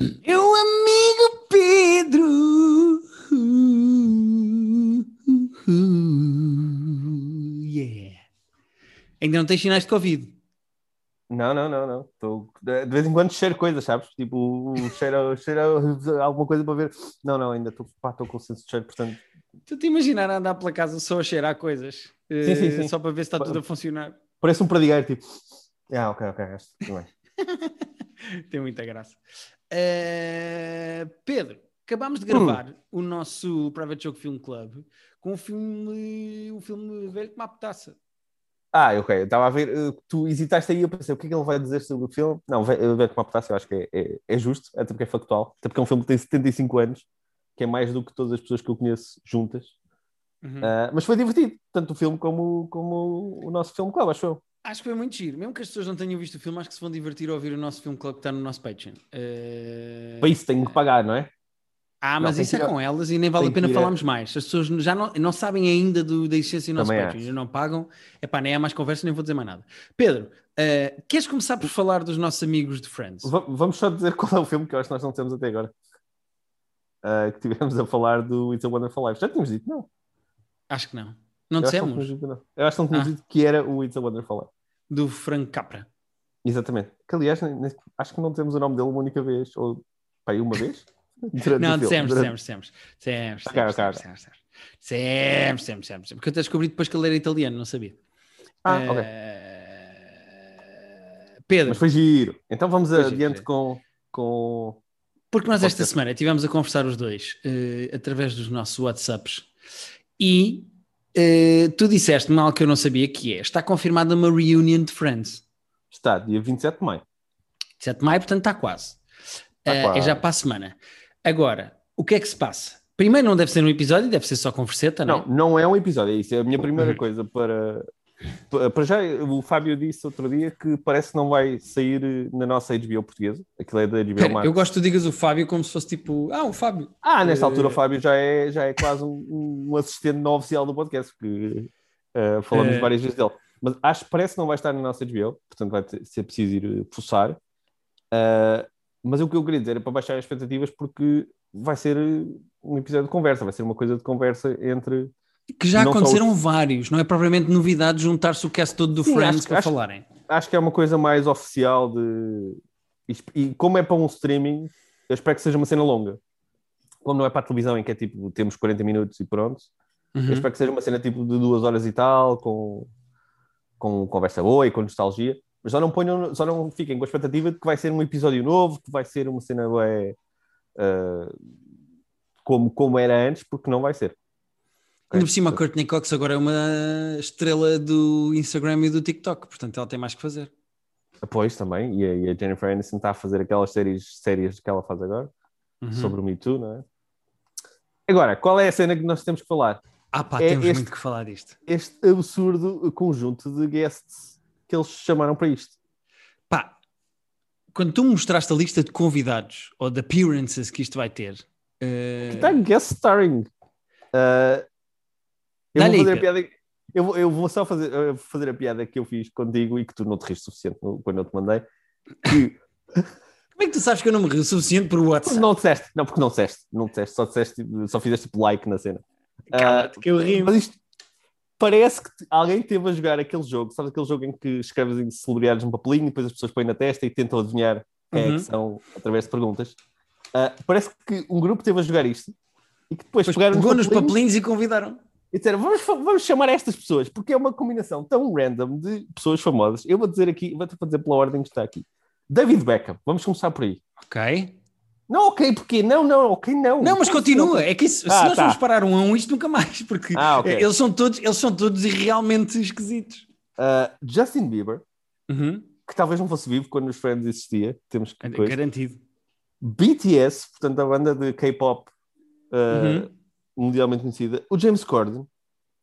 Meu amigo Pedro. Yeah. Ainda não tens sinais de Covid. Não, não, não, não. Tô, de vez em quando cheiro coisas, sabes? Tipo, cheiro, cheiro alguma coisa para ver. Não, não, ainda estou com o senso de cheiro, portanto. Tu te imaginar andar pela casa só a cheirar coisas? Sim, sim, eh, sim. Só para ver se está tudo a funcionar. Parece um pradigueiro, tipo. Ah, ok, ok, acho que bem. Tem muita graça. Eh, Pedro, acabámos de Hum. gravar o nosso Private Joke Film Club com um filme, um filme velho como a petaça. Ah, ok, eu estava a ver, eh, tu hesitaste aí, eu pensei, o que é que ele vai dizer sobre o filme? Não, vai ver com uma potássio, eu acho que é, é, é justo, até porque é factual, até porque é um filme que tem 75 anos, que é mais do que todas as pessoas que eu conheço juntas, Uhum. Ah, mas foi divertido, tanto o filme como, como o nosso filme club, acho eu. Acho que foi muito giro. Mesmo que as pessoas não tenham visto o filme, acho que se vão divertir a ouvir o nosso filme club que está no nosso Patreon. Eh, Para isso tenho que pagar, não é? Ah, mas tem isso é que com elas e nem vale a tem pena que a- falarmos mais. As pessoas já não, não sabem ainda do, da existência do nosso Também Patreon, ainda não pagam. É pá, nem há mais conversa, nem vou dizer mais nada. Pedro, eh, queres começar por falar dos nossos amigos de Friends? Va- Vamos só dizer qual é o filme que eu acho que nós não temos até agora. Ah, que tivemos a falar do It's a Wonderful Life. Já tínhamos dito, não? Acho que não. Não Eu acho que não dissemos? Eu acho que não tínhamos Ah. dito que era o It's a Wonderful Life. Do Frank Capra. Exatamente. Que aliás, acho que não temos o nome dele uma única vez, ou pá, aí uma vez? Durante Não, dissemos, durante- dissemos, dissemos. Dissemos, Ok, dissemos, dissemos, dissemos. Dissemos, dissemos, dissemos. Porque eu até descobri depois que ele era italiano, não sabia. Ah, Eh, ok. Pedro, Mas foi giro. Então vamos Foi giro, adiante foi. com, com. Porque nós esta semana estivemos a conversar os dois eh, através dos nossos WhatsApps e eh, tu disseste mal que eu não sabia que é. Está confirmada uma reunion de Friends. Está, dia 27 de maio. 7 de maio, portanto está quase. Está Eh, quase. É já para a semana. Agora, o que é que se passa? Primeiro não deve ser um episódio, deve ser só converseta, não, Não, não é um episódio, é isso. É a minha primeira Uhum. coisa para. Pa- Para já, o Fábio disse outro dia que parece que não vai sair na nossa HBO portuguesa. Aquilo é da HBO Max. eu gosto que tu digas o Fábio como se fosse tipo, ah, o Fábio. Ah, nesta Eh, altura o Fábio já é, já é quase um, um assistente não oficial do podcast, porque eh, falamos Eh. várias vezes dele. Mas acho que parece que não vai estar na nossa HBO, portanto vai ter- ser preciso ir eh, fuçar. Eh, mas o que eu queria dizer é para baixar as expectativas, porque vai ser eh, um episódio de conversa, vai ser uma coisa de conversa entre. Que já Não só aconteceram vários, não é propriamente novidade juntar-se o cast todo do Sim, Friends acho- para acho- falarem. Acho que é uma coisa mais oficial de. E, como é para um streaming, eu espero que seja uma cena longa. Como não é para a televisão, em que é tipo, temos 40 minutos e pronto. Uhum. Eu espero que seja uma cena tipo de duas horas e tal, com, com conversa boa e com nostalgia. Mas só não ponham, só não fiquem com a expectativa de que vai ser um episódio novo, que vai ser uma cena bué, ah, como, como era antes, porque não vai ser. Ainda por cima, a Courtney Cox agora é uma estrela do Instagram e do TikTok, portanto ela tem mais que fazer. Pois também, e a, e a Jennifer Aniston está a fazer aquelas séries sérias que ela faz agora, Uhum. sobre o Me Too, não é? Agora, qual é a cena que nós temos que falar? Ah pá, É temos este- muito que falar disto. Este absurdo conjunto de guests que eles chamaram para isto. Pá, quando tu mostraste a lista de convidados ou de appearances que isto vai ter, eh, Está guest starring. Uh, eu, vou fazer a piada, eu, vou, eu vou só fazer, uh, fazer a piada que eu fiz contigo e que tu não te riste suficiente quando eu te mandei. Que como é que tu sabes que eu não me rio o suficiente por WhatsApp? não disseste, não, porque não disseste, não disseste, só disseste, só fizeste tipo like na cena. Cala-te, que eu rio. Mas isto parece que alguém teve a jogar aquele jogo, sabes aquele jogo em que escreves em celebridades num papelinho e depois as pessoas põem na testa e tentam adivinhar quem é Uhum. que são através de perguntas. Uh, parece que um grupo teve a jogar isto e que depois, Depois pegaram pegou nos papelinhos papelinhos e convidaram. E disseram vamos, vamos chamar estas pessoas porque é uma combinação tão random de pessoas famosas. Eu vou dizer aqui, vou-te dizer pela ordem que está aqui. David Beckham, vamos começar por aí. Ok. Não, ok, porque não, não, ok, não. Não, mas continua. É que isso, se Ah, nós tá. vamos parar um a um, isto nunca mais, porque Ah, ok. eles, são todos, eles são todos realmente esquisitos. Uh, Justin Bieber, Uhum. que talvez não fosse vivo quando os Friends existia, temos que. Garantido. BTS, portanto a banda de K-pop uh, Uhum. Mundialmente conhecida, o James Corden,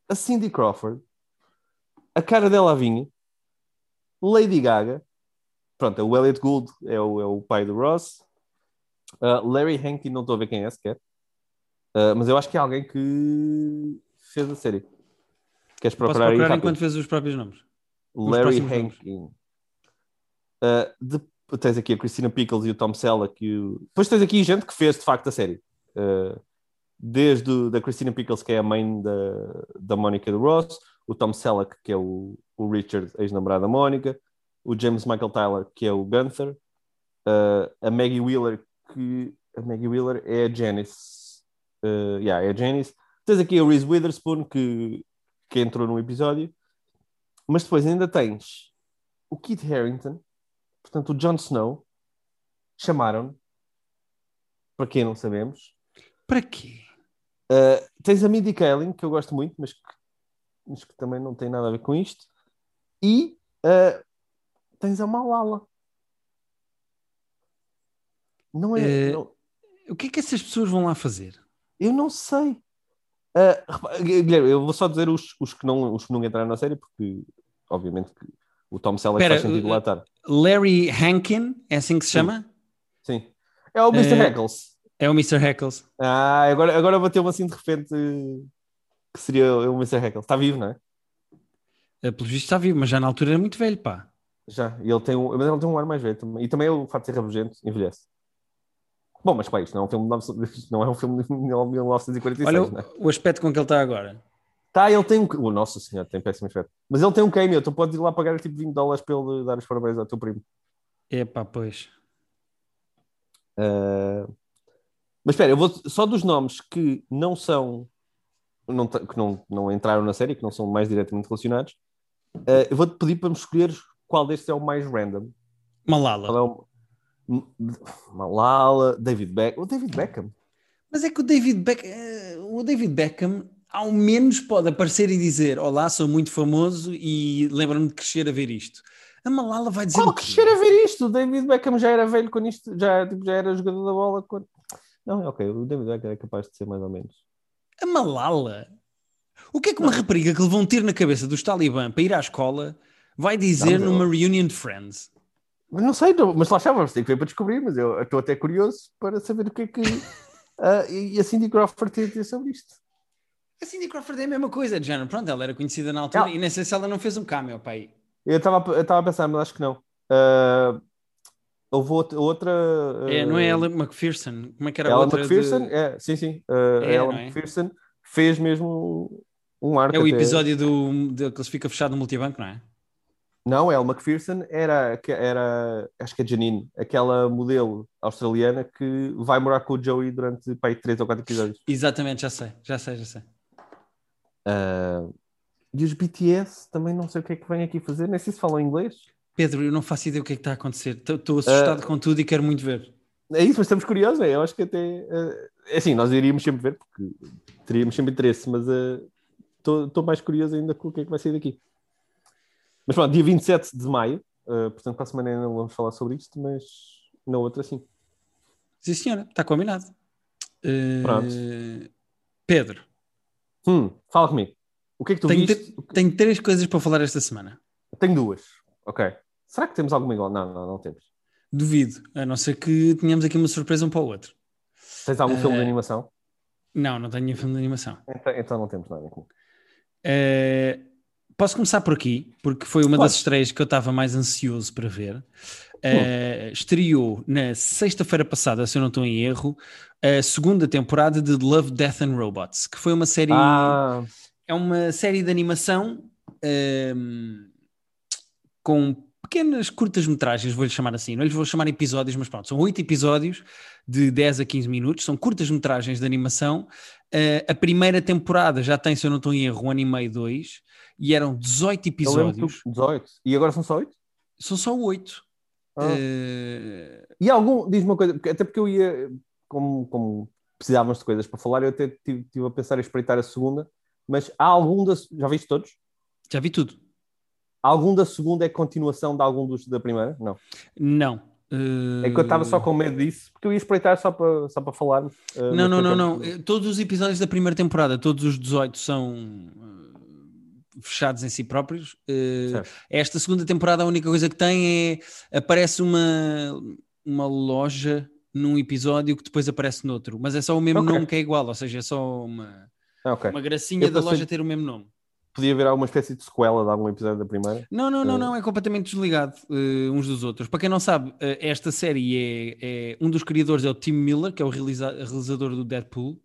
a Cindy Crawford, a cara dela vinha, Lady Gaga, pronto, o Elliot Gould é o, é o pai do Ross, uh, Larry Hankin, não estou a ver quem é sequer, Uh, mas eu acho que é alguém que fez a série. Queres Posso procurar aí procurar rápido? enquanto fez os próprios nomes? Larry. Hankin. Uh, tens aqui a Christina Pickles e o Tom Selleck. E o... Depois tens aqui gente que fez de facto a série. Uh, desde o, da Christina Pickles, que é a mãe da, da Mónica do Ross, o Tom Selleck, que é o, o Richard, ex-namorado da Mónica, o James Michael Tyler, que é o Gunther, uh, a Maggie Wheeler, que a Maggie Wheeler é a Janice. Uh, yeah, é a Janice. Tens aqui a Reese Witherspoon, que, que entrou no episódio. Mas depois ainda tens o Kit Harington, portanto, o Jon Snow. Chamaram para quem não sabemos. Para quê? Uh, tens a Mindy Kaling, que eu gosto muito, mas que, mas que, também não tem nada a ver com isto. E uh, tens a Malala. Não é. Uh, não... O que é que essas pessoas vão lá fazer? Eu não sei. Guilherme, eu vou só dizer os, os, que não, os que não entraram na série, porque obviamente que o Tom Selleck Pera, faz sentido lá estar. Larry Hankin, é assim que se chama? Sim. É o Mr. Heckles. É o Mr. Heckles. Ah, agora, agora bateu-me assim de repente que seria o Mr. Heckles. Está vivo, não é? Uh, pelo visto está vivo, mas já na altura era muito velho, pá. Já, e ele tem um, mas ele tem um ar mais velho também. E também o fato de ser rabugento envelhece. Bom, mas pá, isto não é um filme de, não é um filme de 1946, Olha né? o aspecto com que ele está agora. Tá, ele tem um. Oh, nossa senhora, tem péssimo aspecto. Mas ele tem um cameo, tu podes ir lá pagar tipo 20 dólares para ele dar os parabéns ao teu primo. É pá, pois. Uh... Mas espera, eu vou só dos nomes que não são. Não, que não, não entraram na série, que não são mais diretamente relacionados. Uh, eu vou-te pedir para me escolher qual destes é o mais random. Malala. É o... Malala, David Beckham. O David Beckham. Mas é que o David Beckham, eh, o David Beckham ao menos pode aparecer e dizer: Olá, sou muito famoso e lembro-me de crescer a ver isto. A Malala vai dizer. Qual crescer a ver isto? O David Beckham já era velho quando isto, já, tipo, já era jogador da bola. Quando... Não, é ok, o David Beckham é capaz de ser mais ou menos. A Malala? O que é que uma não. rapariga que um tiro na cabeça dos Talibã para ir à escola vai dizer não, numa reunion de Friends? Não sei, mas lá estava, tem que ver para descobrir, mas eu estou até curioso para saber o que é que uh, e a Cindy Crawford tem a dizer sobre isto. A Cindy Crawford é a mesma coisa, de género. Pronto, ela era conhecida na altura e nem sei se ela não fez um cameo, pai. Eu estava a pensar, mas acho que não. Uh, houve outra. outra é, não é ela McPherson? Como é que era ela outra? McPherson, de... é, sim, sim. Uh, é, ela é? McPherson fez mesmo um arco. É o episódio até... do, de, que ele fica fechado no multibanco, não é? Não, El McPherson era, era, acho que é Janine, aquela modelo australiana que vai morar com o Joey durante pai, três ou quatro episódios. Exatamente, já sei, já sei, já sei. Uh, e os BTS também não sei o que é que vêm aqui fazer, nem sei se falam inglês. Pedro, eu não faço ideia o que é que está a acontecer. Estou assustado uh, com tudo e quero muito ver. É isso, mas estamos curiosos, é? Eu acho que até. Uh, é assim, nós iríamos sempre ver, porque teríamos sempre interesse, mas estou mais curioso ainda com o que é que vai sair daqui. Mas pronto, dia 27 de maio, uh, portanto, para a semana ainda não vamos falar sobre isto, mas na outra sim. Sim, senhora, está combinado. Uh, pronto. Pedro. Hum, fala comigo. O que é que tu tenho, viste? Tenho três coisas para falar esta semana. Tenho duas. Ok. Será que temos alguma igual? Não, não, não temos. Duvido, a não ser que tenhamos aqui uma surpresa um para o outro. Tens algum uh, filme de animação? Não, não tenho nenhum filme de animação. Então, então não temos nada. Uh, Posso começar por aqui, porque foi uma Pode. das estreias que eu estava mais ansioso para ver. Uh, estreou na sexta-feira passada, se eu não estou em erro, a segunda temporada de Love, Death and Robots, que foi uma série. Ah. É uma série de animação uh, com pequenas curtas-metragens, vou-lhe chamar assim, não lhes vou chamar episódios, mas pronto, são oito episódios de 10 a 15 minutos, são curtas-metragens de animação. Uh, a primeira temporada já tem, se eu não estou em erro, um ano e meio, dois e eram 18 episódios. 18. E agora são só 8? São só 8. Ah. Uh... E algum, diz uma coisa, até porque eu ia, como, como precisávamos de coisas para falar, eu até estive, a pensar em espreitar a segunda, mas há algum das. Já viste todos? Já vi tudo. Algum da segunda é continuação de algum dos da primeira? Não. Não. Uh... É que eu estava só com medo disso, porque eu ia espreitar só para, só para falar. Uh, não, não, não, não. Todos os episódios da primeira temporada, todos os 18 são fechados em si próprios. Uh, esta segunda temporada a única coisa que tem é aparece uma, uma loja num episódio que depois aparece noutro, mas é só o mesmo okay. nome que é igual, ou seja, é só uma, okay. uma gracinha da loja ter o mesmo nome. Podia haver alguma espécie de sequela de algum episódio da primeira. Não, não, não, Uh, não, é completamente desligado uh, uns dos outros. Para quem não sabe, uh, esta série é, é- um dos criadores é o Tim Miller, que é o realiza- realizador do Deadpool.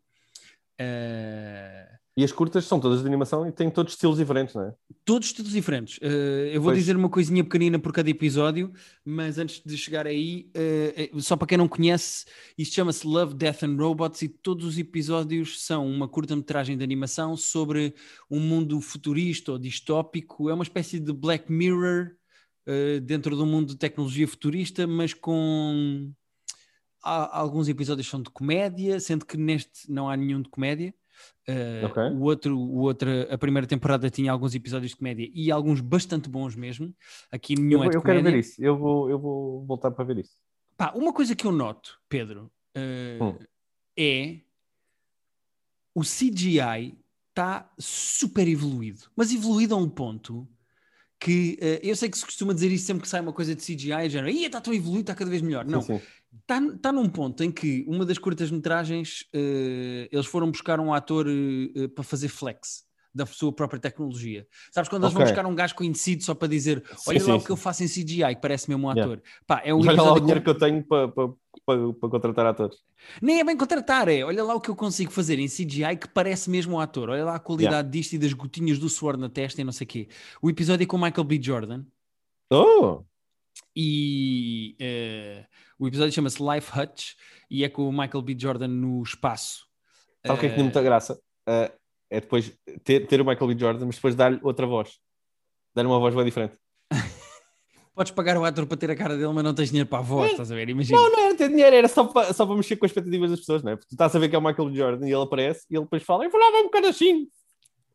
Uh, E as curtas são todas de animação e têm todos estilos diferentes, não é? todos estilos diferentes. Uh, eu vou Pois. dizer uma coisinha pequenina por cada episódio, mas antes de chegar aí, uh, só para quem não conhece, isto chama-se Love, Death and Robots e todos os episódios são uma curta-metragem de animação sobre um mundo futurista ou distópico. É uma espécie de Black Mirror uh, dentro do mundo de tecnologia futurista, mas com há- alguns episódios são de comédia, sendo que neste não há nenhum de comédia. Uh, Ok. o outro, o outro, a primeira temporada tinha alguns episódios de comédia e alguns bastante bons mesmo. Aqui Eu, nenhum vou- é de eu quero comédia. ver isso. Eu vou, eu vou voltar para ver isso. Pá, uma coisa que eu noto, Pedro, uh, Hum. é o CGI está super evoluído, mas evoluído a um ponto que uh, eu sei que se costuma dizer isso sempre que sai uma coisa de CGI, já está tão evoluído, está cada vez melhor. Não. Está tá num ponto em que uma das curtas-metragens eh, eles foram buscar um ator eh, para fazer flex da sua própria tecnologia. Sabes quando eles vão Ok. buscar um gajo conhecido só para dizer olha sim, lá o sim. que eu faço em CGI, que parece mesmo um Yeah. ator. Pá, é um olha lá o dinheiro que eu tenho para, para, para, para contratar atores. Nem é bem contratar, é olha lá o que eu consigo fazer em CGI que parece mesmo um ator. Olha lá a qualidade disto e das gotinhas do suor na testa e não sei o quê. O episódio é com o Michael B. Jordan. Oh! e eh, o episódio chama-se Life Hutch e é com o Michael B. Jordan no espaço. Sabe o que é que tem Eh, muita graça? Uh, é depois ter, ter o Michael B. Jordan, mas depois dar-lhe outra voz. Dar-lhe uma voz bem diferente. Podes pagar o ator para ter a cara dele, mas não tens dinheiro para a voz, estás a ver? Imagina. Não, não era ter dinheiro, era só para, só para mexer com as expectativas das pessoas, não é? Porque tu estás a ver que é o Michael B. Jordan e ele aparece e ele depois fala, eu falava um bocado assim.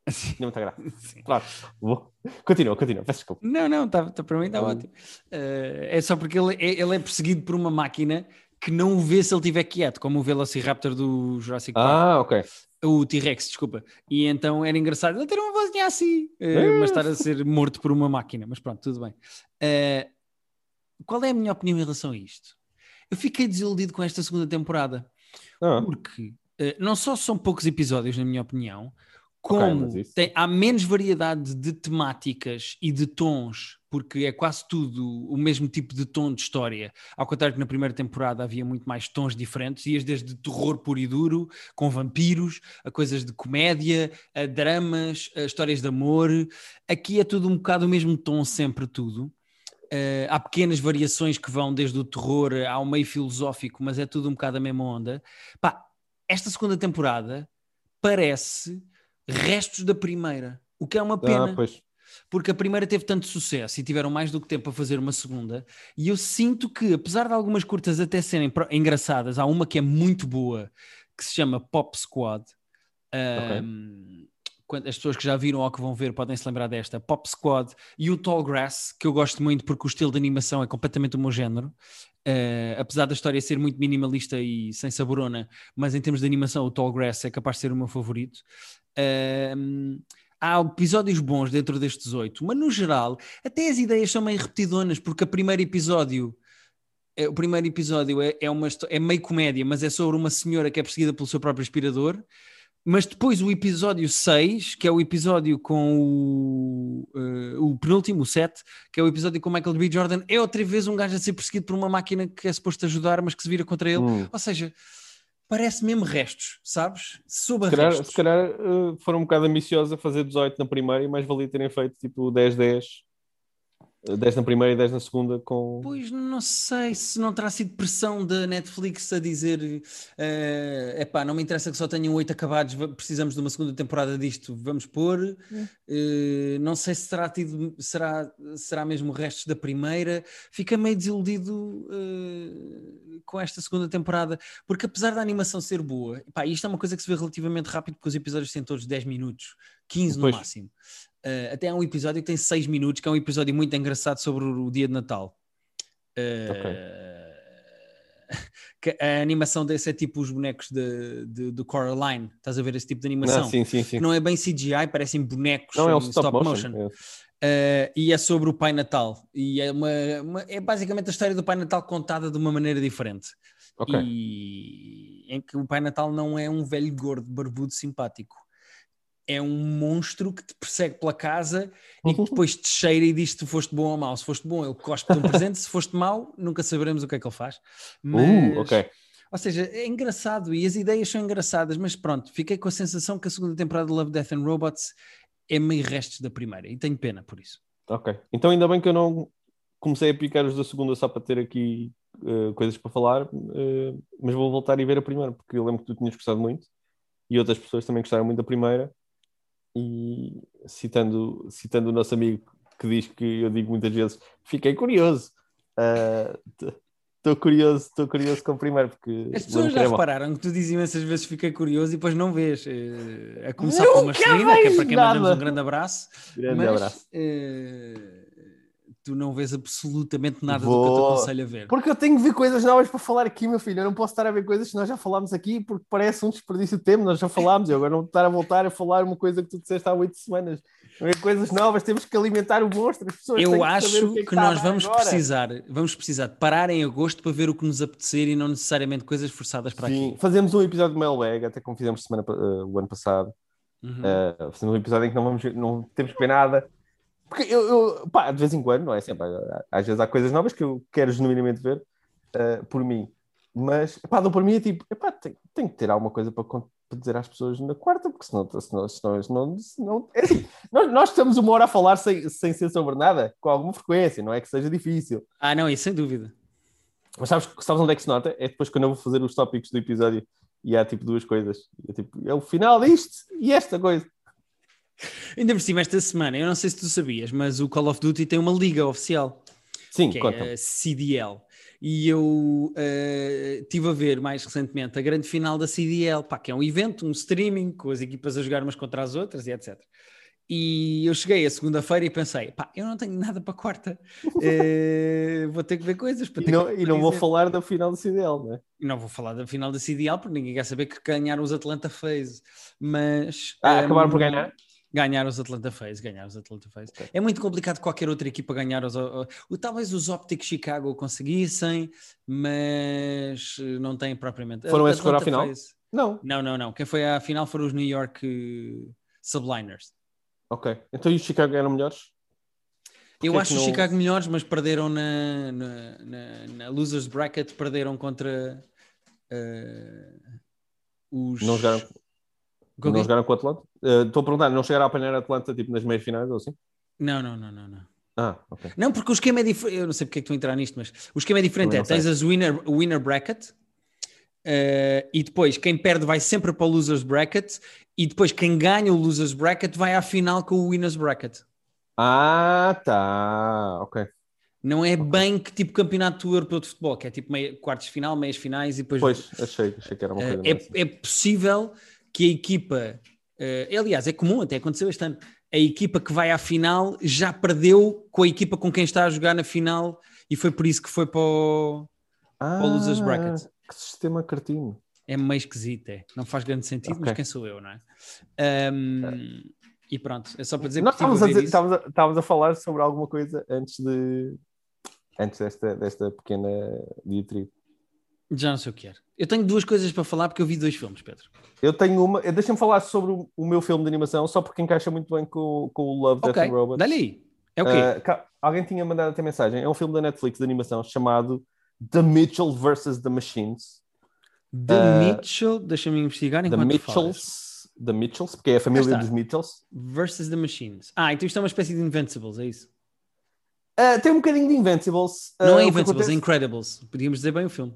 Tinha muita graça. Sim. Claro. Vou. Continua, continua, peço desculpa. Não, não, tá, tá- para mim está ótimo. Eh, é só porque ele é, ele é perseguido por uma máquina que não o vê se ele estiver quieto, como o Velociraptor do Jurassic Park. Ah, ok. O T-Rex, desculpa. E então era engraçado ele ter uma vozinha assim, eh, mas estar a ser morto por uma máquina. Mas pronto, tudo bem. Eh, qual é a minha opinião em relação a isto? Eu fiquei desiludido com esta segunda temporada, Ah, porque eh, não só são poucos episódios, na minha opinião, como mas isso- tem- há menos variedade de temáticas e de tons, porque é quase tudo o mesmo tipo de tom de história. Ao contrário que na primeira temporada havia muito mais tons diferentes, ias desde terror puro e duro, com vampiros, a coisas de comédia, a dramas, a histórias de amor. Aqui é tudo um bocado o mesmo tom, sempre tudo. Eh, há pequenas variações que vão desde o terror ao meio filosófico, mas é tudo um bocado a mesma onda. Pá, esta segunda temporada parece restos da primeira, o que é uma pena, ah, porque a primeira teve tanto sucesso e tiveram mais do que tempo para fazer uma segunda. E eu sinto que, apesar de algumas curtas até serem engraçadas, há uma que é muito boa que se chama Pop Squad. Ahm, quando- as pessoas que já viram ou que vão ver podem se lembrar desta, Pop Squad e o Tall Grass, que eu gosto muito porque o estilo de animação é completamente o meu género. Eh, apesar da história ser muito minimalista e sem saborona, mas em termos de animação, o Tall Grass é capaz de ser o meu favorito. Ahm, há episódios bons dentro destes oito, mas no geral, até as ideias são meio repetidonas, porque o primeiro episódio. é- O primeiro episódio é, é, uma, é meio comédia, mas é sobre uma senhora que é perseguida pelo seu próprio aspirador. Mas depois o episódio 6, que é o episódio com o, eh, o penúltimo, o 7, que é o episódio com o Michael B. Jordan, é outra vez um gajo a ser perseguido por uma máquina que é suposto ajudar, mas que se vira contra ele. Hum. Ou seja, parece mesmo restos, sabes? Sob a Se calhar, restos. se calhar uh, foram um bocado ambiciosos a fazer 18 na primeira e mais valia terem feito tipo 10-10. Uh, 10 na primeira e 10 na segunda com. Pois não sei se não terá sido pressão da Netflix a dizer é epá, não me interessa que só tenham oito acabados, va- precisamos de uma segunda temporada disto, vamos pôr. Eh, não sei se terá tido, será, será mesmo restos da primeira. Fica meio desiludido eh, com esta segunda temporada, porque apesar da animação ser boa, epá, isto é uma coisa que se vê relativamente rápido, porque os episódios têm todos 10 minutos, 15 no Pois. máximo. Eh, até há um episódio que tem 6 minutos, que é um episódio muito engraçado sobre o, dia de Natal. Eh, que a animação desse é tipo os bonecos de, de, do Coraline. Estás a ver esse tipo de animação? Ah, sim, sim, sim. Não é bem CGI, parecem bonecos Não, é um em stop, motion. É. Uh, e é sobre o Pai Natal. E é, uma, uma- é basicamente a história do Pai Natal contada de uma maneira diferente. Ok. E em que o Pai Natal não é um velho gordo, barbudo, simpático. É um monstro que te persegue pela casa e que depois te cheira e diz se tu foste bom ou mau. Se foste bom, ele cospe-te um presente, se foste mau, nunca saberemos o que é que ele faz. Mas, Uh, ok. Ou seja, é engraçado e as ideias são engraçadas, mas pronto, fiquei com a sensação que a segunda temporada de Love, Death and Robots é meio restos da primeira e tenho pena por isso. Ok. Então ainda bem que eu não comecei a picar os da segunda só para ter aqui eh, coisas para falar, eh, mas vou voltar e ver a primeira, porque eu lembro que tu tinhas gostado muito e outras pessoas também gostaram muito da primeira. E citando, citando o nosso amigo que diz que eu digo muitas vezes, fiquei curioso. Estou curioso, estou curioso com a primeira, porque As pessoas já repararam que tu dizes imensas vezes fiquei curioso e depois não vês. eh, A começar Nunca pela Marcelina, que é para quem mandamos nada. um grande abraço. Grande mas abraço. eh, tu não vês absolutamente nada do que eu te Vou. aconselho a ver. Porque eu tenho que ver coisas novas para falar aqui, meu filho. Eu não posso estar a ver coisas que nós já falámos aqui, porque parece um desperdício de tempo. Nós já falámos, eu agora não estar a voltar a falar uma coisa que tu disseste há oito semanas. Ver coisas novas, temos que alimentar o monstro. As pessoas Eu que acho que, é está a nós vamos agora. precisar, vamos precisar de parar em agosto para ver o que nos apetecer e não necessariamente coisas forçadas para Sim, aqui. fazemos um episódio de Mailbag, até como fizemos semana, eh, o ano passado. Uhum. Uh, fazemos um episódio em que não, vamos, não temos que ver nada. Porque eu, eu, pá, de vez em quando, não é sempre, às vezes há coisas novas que eu quero genuinamente ver uh, por mim. Mas, pá, dou por mim é tipo, epá, tem, tem que ter alguma coisa para, para dizer às pessoas na quarta, porque senão, senão, senão, senão, senão é assim, nós, nós estamos uma hora a falar sem, sem ser sobre nada, com alguma frequência, não é que seja difícil. Ah, não, isso sem dúvida. Mas sabes, sabes onde é que se nota? É depois quando eu vou fazer os tópicos do episódio e há tipo duas coisas. É, tipo, é o final disto e esta coisa. Ainda por cima, esta semana, eu não sei se tu sabias, mas o Call of Duty tem uma liga oficial. Sim, que conta. é a CDL. E eu eh, estive a ver mais recentemente a grande final da CDL, pá, que é um evento, um streaming, com as equipas a jogar umas contra as outras e etc. E eu cheguei a segunda-feira e pensei, pá, eu não tenho nada para quarta, Eh, vou ter que ver coisas para E não, e não vou falar da final do CDL, não é? E não vou falar da final da CDL porque ninguém quer saber que ganharam os Atlanta Phase, mas... Ah, ehm, acabaram por ganhar? Ganhar os Atlanta Phase, ganhar os Atlanta Phase. Ok. É muito complicado qualquer outra equipa ganhar os. o- Talvez os Optic Chicago conseguissem, mas eh, não têm propriamente. Foram esses que foram à final? Phase- Não. Não, não, não. Quem foi à final foram os New York eh, Subliners. Ok. Então e os Chicago eram melhores? Porque Eu acho os não- Chicago melhores, mas perderam na, na, na- na Losers Bracket, perderam contra eh, os. Não jogaram, não jogaram com o Atlanta? Eh, Estou a perguntar, não chegaram a apanhar a Atlanta tipo nas meias finais ou assim? não, não, não, não, não. Ah, ok. Não, porque o esquema é diferente. Eu não sei porque é que estou a entrar nisto, mas o esquema é diferente. É, tens as winner, winner bracket eh, e depois quem perde vai sempre para o losers bracket e depois quem ganha o losers bracket vai à final com o winners bracket. Ah, tá. Ok. Não é bem que tipo campeonato europeu de futebol, que é tipo meio, quartos de final, meias finais e depois. Pois, achei, achei que era uma eh, coisa assim. é, é possível que a equipa. eh, aliás, é comum, até aconteceu este ano. A equipa que vai à final já perdeu com a equipa com quem está a jogar na final e foi por isso que foi para o. Ah, Ou losers bracket. Que sistema cartino. É meio esquisito, é. Não faz grande sentido, Ok. mas quem sou eu, não é? Ahm, E pronto, é só para dizer Nós que estávamos a, dizer- estávamos, a, estávamos a falar sobre alguma coisa antes de antes desta, desta pequena diatribe. Já não sei o que era. Eu tenho duas coisas para falar porque eu vi dois filmes, Pedro. Eu tenho uma. eh, Deixa-me falar sobre o, meu filme de animação, só porque encaixa muito bem com, com o Love, Death Ok, and Robots. aí. É o quê? Uh, alguém tinha mandado até mensagem. É um filme da Netflix de animação chamado The Mitchell vs. The Machines. The uh, Mitchell, deixa-me investigar The enquanto falas. Mitchells. The Mitchells, porque é a família dos Mitchells. Versus the Machines. Ah, então isto é uma espécie de Invincibles, é isso? Uh, tem um bocadinho de Invincibles. Não é Invincibles, acontece- é Incredibles. Podíamos dizer bem o filme.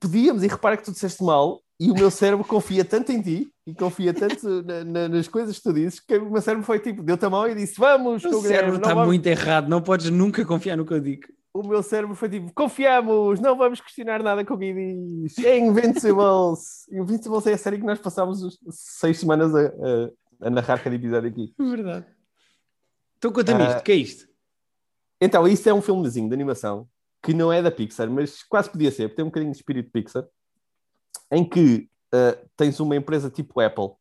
Podíamos, e repara que tu disseste mal, e o meu cérebro confia tanto em ti e confia tanto na- na- nas coisas que tu dizes, que o meu cérebro foi tipo, deu-te a mão e disse: Vamos, O cérebro está vamos- muito errado, não podes nunca confiar no que eu digo. O meu cérebro foi tipo: Confiamos, não vamos questionar nada com o Gui diz. É Invincibles. Invincibles é a série que nós passámos os seis semanas a, a- a narrar cada episódio aqui. Verdade. Então conta-me Ah, isto, o que é isto? Então, isso é um filmezinho de animação que não é da Pixar, mas quase podia ser, porque tem um bocadinho de espírito Pixar, em que uh, tens uma empresa tipo Apple,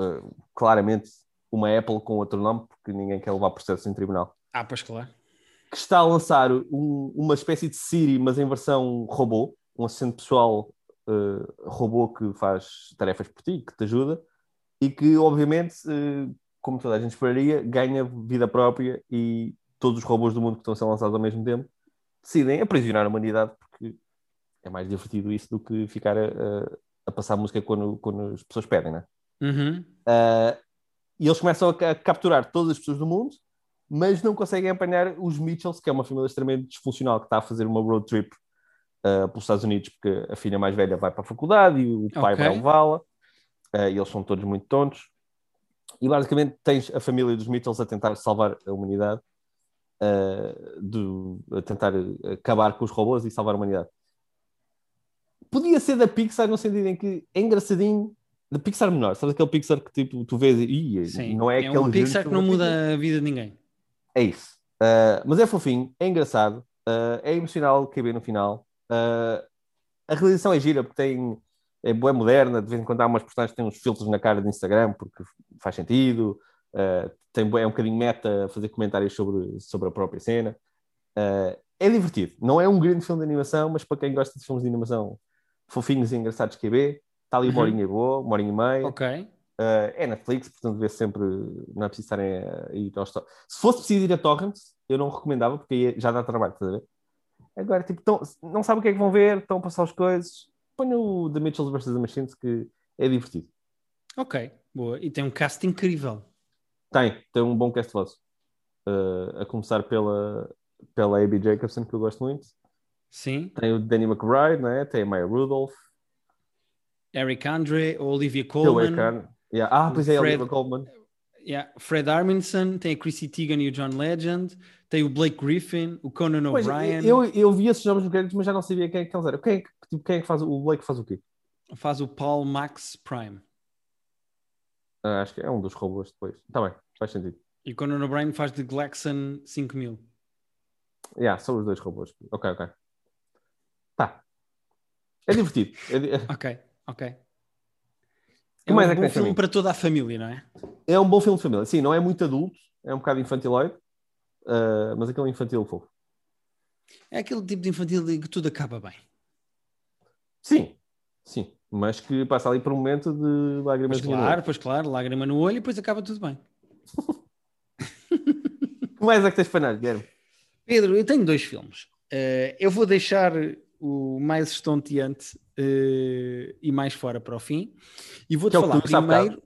uh, claramente uma Apple com outro nome, porque ninguém quer levar processos em tribunal, Ah, pois claro. que está a lançar um- uma espécie de Siri, mas em versão robô, um assistente pessoal uh, robô que faz tarefas por ti, que te ajuda, e que, obviamente, como toda a gente esperaria, ganha vida própria e todos os robôs do mundo que estão a ser lançados ao mesmo tempo decidem aprisionar a humanidade porque é mais divertido isso do que ficar a, a, passar música quando, quando as pessoas pedem, né? Uhum. Uh, e eles começam a, a, capturar todas as pessoas do mundo, mas não conseguem apanhar os Mitchells, que é uma família extremamente disfuncional que está a fazer uma road trip uh, pelos Estados Unidos, porque a filha mais velha vai para a faculdade e o pai okay. vai levá-la, uh, e eles são todos muito tontos. E basicamente tens a família dos Mitchells a tentar salvar a humanidade, uh, do, a tentar acabar com os robôs e salvar a humanidade. Podia ser da Pixar no sentido em que é engraçadinho, da Pixar menor, sabes aquele Pixar que tipo, tu vês e Sim, não é, é aquele um Pixar que não muda a vida de ninguém. É isso. Uh, mas é fofinho, é engraçado, uh, é emocional que no final. Uh, a realização é gira porque tem é boa moderna, de vez em quando há umas personagens que têm uns filtros na cara de Instagram porque faz sentido, uh, tem, é um bocadinho meta fazer comentários sobre, sobre a própria cena. Uh, é divertido, não é um grande filme de animação, mas para quem gosta de filmes de animação fofinhos e engraçados que é B, está ali uma uhum. horinha boa, uma horinha e meia. Ok. Uh, é Netflix, portanto vê sempre, não é preciso estarem a ir aos Se fosse preciso ir a Torrents, eu não recomendava, porque já dá trabalho, estás a ver? Agora, tipo, tão, não sabem o que é que vão ver, estão a passar as coisas, ponho o The Mitchells vs. The Machines, que é divertido. Ok, boa. E tem um cast incrível. Tem, tem um bom cast vosso. Uh, a começar pela, pela Abby Jacobson, que eu gosto muito. Sim. Tem o Danny McBride, né? tem a Maya Rudolph. Eric Andre, Olivia Colman. Yeah. Ah, pois é, Fred, Olivia Colman. Yeah. Fred Armisen, tem a Chrissy Teigen e o John Legend, tem o Blake Griffin, o Conan O'Brien. Eu, eu vi esses nomes no crédito, mas já não sabia quem é que eles eram. Quem é que, tipo, quem é que faz o Blake faz o quê? Faz o Paul Max Prime. Ah, acho que é um dos robôs depois. Está bem, faz sentido. E o Conan O'Brien faz de Glaxon 5000. Yeah, são os dois robôs. Ok, ok. Tá. É divertido. É... ok, ok. É um é bom filme para toda a família, não é? É um bom filme de família. Sim, não é muito adulto, é um bocado infantiloide, uh, mas aquele infantil fofo. É aquele tipo de infantil que tudo acaba bem. Sim, sim. Mas que passa ali por um momento de lágrimas pois claro, pois claro, lágrima no olho e depois acaba tudo bem. que mais é que tens para nós, Guilherme? Pedro, eu tenho dois filmes. Uh, eu vou deixar o mais estonteante uh, e mais fora para o fim. E vou-te é falar primeiro,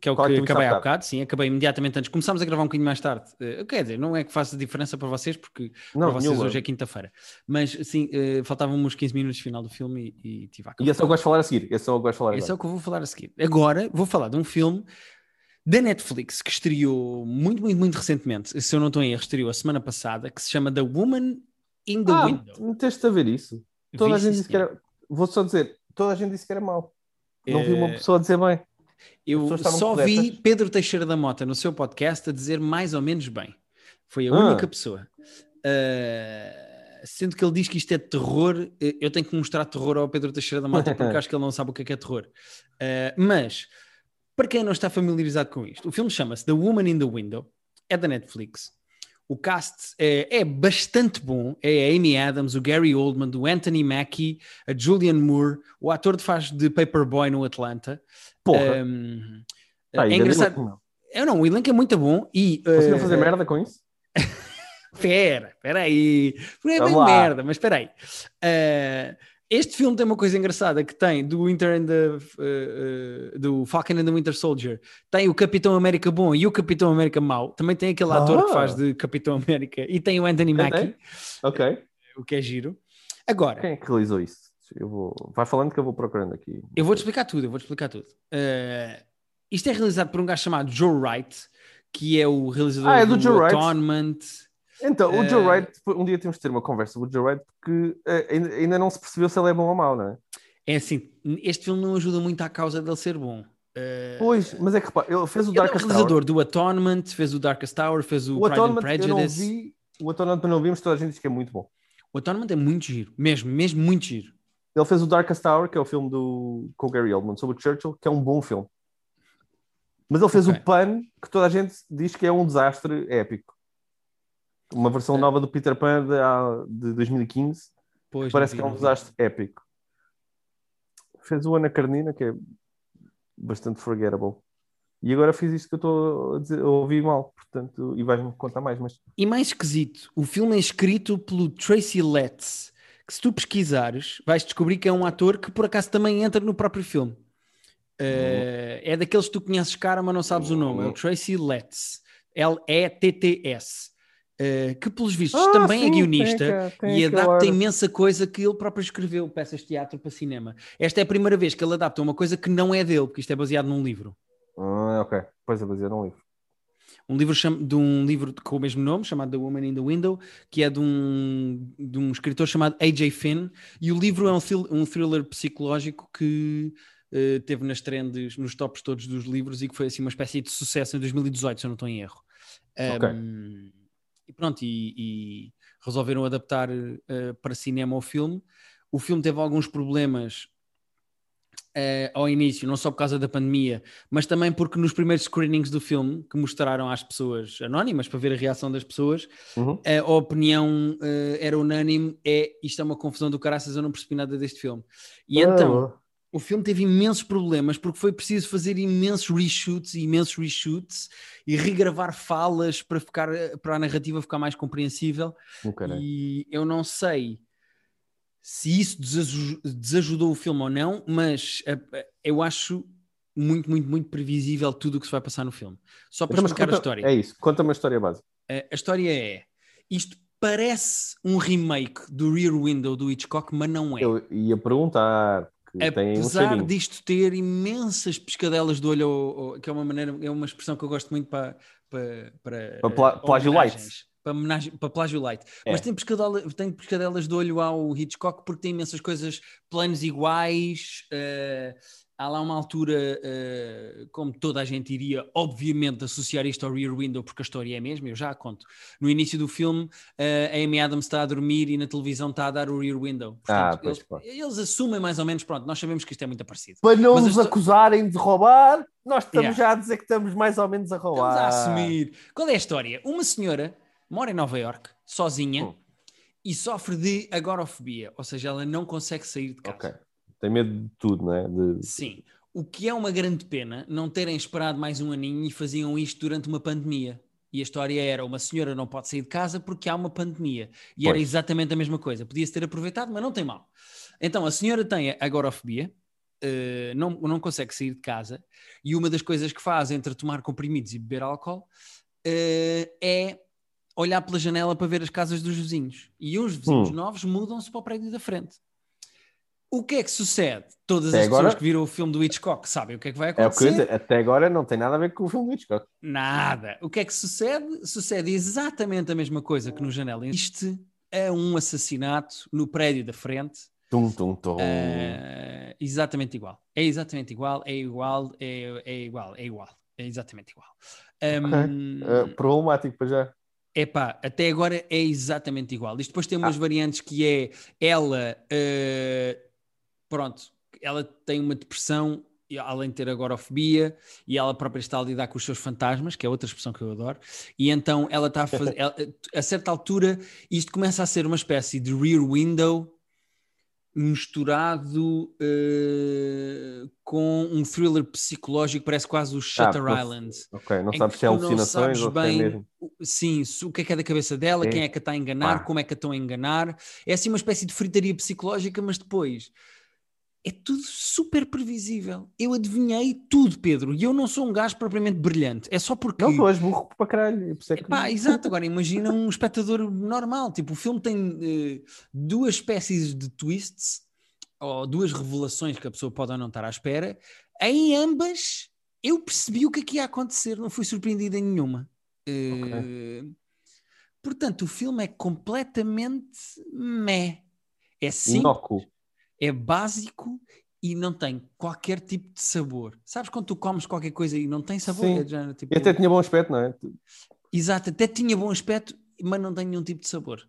que é o Qual que, é que acabei há bocado, sim, acabei imediatamente antes. Começámos a gravar um bocadinho mais tarde. Uh, quer dizer, não é que faça diferença para vocês, porque não, para vocês hoje é quinta-feira. Mas sim, uh, faltavam uns 15 minutos de final do filme e, e tive a E esse é o que vais falar a seguir. Esse é o que vais falar Esse agora. é o que eu vou falar a seguir. Agora vou falar de um filme da Netflix que estreou muito, muito, muito recentemente. Se eu não estou em erro, estreou a semana passada, que se chama The Woman in the ah, Window. Meteste a ver isso? Toda a gente disse que era. Vou só dizer, toda a gente disse que era mau. Não é... vi uma eh, pessoa dizer bem. Eu só vi Pedro Teixeira da Mota no seu podcast a dizer mais ou menos bem. Foi a ah. única pessoa. Uh, sendo que ele diz que isto é terror, eh, eu tenho que mostrar terror ao Pedro Teixeira da Mota porque acho que ele não sabe o que é, que é terror. Uh, mas, para quem não está familiarizado com isto, o filme chama-se The Woman in the Window, é da Netflix. O cast é, é, bastante bom. É a Amy Adams, o Gary Oldman, o Anthony Mackie, a Julianne Moore, o ator que faz de Paperboy no Atlanta. Porra. Um, tá, é engraçado. É, não, o elenco é muito bom e. Conseguiram uh, fazer merda com isso? Espera, espera aí. É bem merda, mas espera aí. Uh, este filme tem uma coisa engraçada que tem do Winter and the, uh, uh, do Falcon and the Winter Soldier, tem o Capitão América bom e o Capitão América mau. Também tem aquele ator que faz ah. de Capitão América e tem o Anthony Mackie. Ok. O que é giro. Agora. Quem é que realizou isso? Eu vou... Vai falando que eu vou procurando aqui. Eu vou-te explicar tudo, eu vou-te explicar tudo. Uh, isto é realizado por um gajo chamado Joe Wright, que é o realizador ah, é do, do Joe Atonement. Então, o Joe eh, Wright, um dia temos de ter uma conversa com o Joe Wright porque uh, ainda não se percebeu se ele é bom ou mau, não é? É assim, este filme não ajuda muito à causa dele ser bom. Uh, pois, mas é que repara, ele fez o Darkest Tower. é o realizador do Atonement, fez o Darkest Tower, fez o, o Pride and Prejudice. Vi, o Atonement não vimos, toda a gente diz que é muito bom. O Atonement é muito giro, mesmo, mesmo muito giro. Ele fez o Darkest Tower, que é o filme do, com o Gary Oldman sobre o Churchill, que é um bom filme. Mas ele fez okay. o Pan, que toda a gente diz que é um desastre épico. Uma versão é. nova do Peter Pan de, de 2015. Pois, parece que é um desastre épico. Fez o Ana Carnina, que é bastante forgettable. E agora fiz isto que eu estou a, dizer, a ouvir mal, portanto, e vais-me contar mais. Mas... E mais esquisito, o filme é escrito pelo Tracy Letts, que se tu pesquisares, vais descobrir que é um ator que por acaso também entra no próprio filme. Uh, é daqueles que tu conheces cara, mas não sabes o nome. É o Tracy Letts. L-E-T-T-S. Uh, que pelos vistos Ah, também é sim, guionista tem aqu- tem e adapta imensa coisa que ele próprio escreveu, peças de teatro para cinema. Esta é a primeira vez que ele adapta uma coisa que não é dele, porque isto é baseado num livro. Ah, ok. Pois é, baseado num livro. Um livro cham- de um livro com o mesmo nome, chamado The Woman in the Window, que é de um, de um escritor chamado A.J. Finn, e o livro é um, thrill- um thriller psicológico que eh, teve nas trends, nos tops todos dos livros e que foi assim uma espécie de sucesso em 2018, se eu não estou em erro. Ok. E pronto, e, e resolveram adaptar eh, para cinema o filme. O filme teve alguns problemas eh, ao início, não só por causa da pandemia, mas também porque nos primeiros screenings do filme, que mostraram às pessoas anónimas para ver a reação das pessoas, Uhum. a opinião eh, era unânime: é isto é uma confusão do caraças, eu não percebi nada deste filme. E então, Ah, o filme teve imensos problemas porque foi preciso fazer imensos reshoots e imensos reshoots e regravar falas para, ficar, para a narrativa ficar mais compreensível. oh, caralho. E eu não sei se isso desaju- desajudou o filme ou não, mas eh, eh, eu acho muito, muito, muito previsível tudo o que se vai passar no filme. Só para Então, explicar a conta- história. É isso, conta-me a história básica. Eh, A história é: isto parece um remake do Rear Window do Hitchcock, mas não é. Eu ia perguntar, que um Apesar cheirinho. disto ter imensas pescadelas de olho, ao- ao- que é uma maneira, é uma expressão que eu gosto muito para para, para, Para pla- eh, plágio light. Para, homenagem- para plágio light. É. Mas tem, pescadela, tem pescadelas de olho ao Hitchcock porque tem imensas coisas, planos iguais. eh, há lá uma altura, eh, como toda a gente iria, obviamente, associar isto ao Rear Window, porque a história é a mesma, eu já a conto. No início do filme, eh, a Amy Adams está a dormir e na televisão está a dar o Rear Window. Ah, Portanto, pois, eles, claro. eles assumem mais ou menos, pronto, nós sabemos que isto é muito parecido. Para não nos acusarem de roubar, nós estamos Yeah. já a dizer que estamos mais ou menos a Estamos roubar. a assumir. Qual é a história? Uma senhora mora em Nova York, sozinha, Hum. e sofre de agorafobia, ou seja, ela não consegue sair de casa. Ok. Tem medo de tudo, não é? De... Sim. O que é uma grande pena não terem esperado mais um aninho e faziam isto durante uma pandemia. E a história era: uma senhora não pode sair de casa porque há uma pandemia. E era Pois. exatamente a mesma coisa. Podia-se ter aproveitado, mas não tem mal. Então a senhora tem agorafobia, eh, não, não consegue sair de casa, e uma das coisas que faz entre tomar comprimidos e beber álcool eh, é olhar pela janela para ver as casas dos vizinhos. E uns vizinhos Hum. novos mudam-se para o prédio da frente. O que é que sucede? Todas Até as agora- pessoas que viram o filme do Hitchcock sabem o que é que vai É o que eu ia acontecer. dizer. Até agora não tem nada a ver com o filme do Hitchcock. Nada. O que é que sucede? Sucede exatamente a mesma coisa que no Janela. Existe é um assassinato no prédio da frente. Tum, tum, tum. eh, exatamente igual. É exatamente igual, é igual, é, é igual, é igual. É exatamente igual. Um, Uh, problemático para já. Epá, até agora é exatamente igual. Isto depois tem umas variantes que é ela, eh, pronto, ela tem uma depressão, além de ter agorafobia, e ela própria está a lidar com os seus fantasmas, que é outra expressão que eu adoro, e então ela está a fazer, ela- a certa altura, isto começa a ser uma espécie de rear window misturado eh, com um thriller psicológico, parece quase o Shutter pois. Island. Ok, não sabes se é alucinações ou é bem mesmo. Sim, o que é que é da cabeça dela, É. quem é que a está a enganar, Pá. como é que a estão a enganar. É assim uma espécie de fritaria psicológica, mas depois é tudo super previsível. Eu adivinhei tudo, Pedro, e eu não sou um gajo propriamente brilhante. É só porque. Não, tu és burro para caralho. É que... Epá, exato, agora imagina um espectador normal. Tipo, o filme tem eh, duas espécies de twists, ou duas revelações que a pessoa pode ou não estar à espera. Em ambas, eu percebi o que é que ia acontecer, não fui surpreendido em nenhuma. Eh, Portanto, o filme é completamente meh. É simples, Inócuo. É básico e não tem qualquer tipo de sabor. Sabes quando tu comes qualquer coisa e não tem sabor? Sim. É género, tipo- E até tinha bom aspecto, não é? Exato, até tinha bom aspecto, mas não tem nenhum tipo de sabor.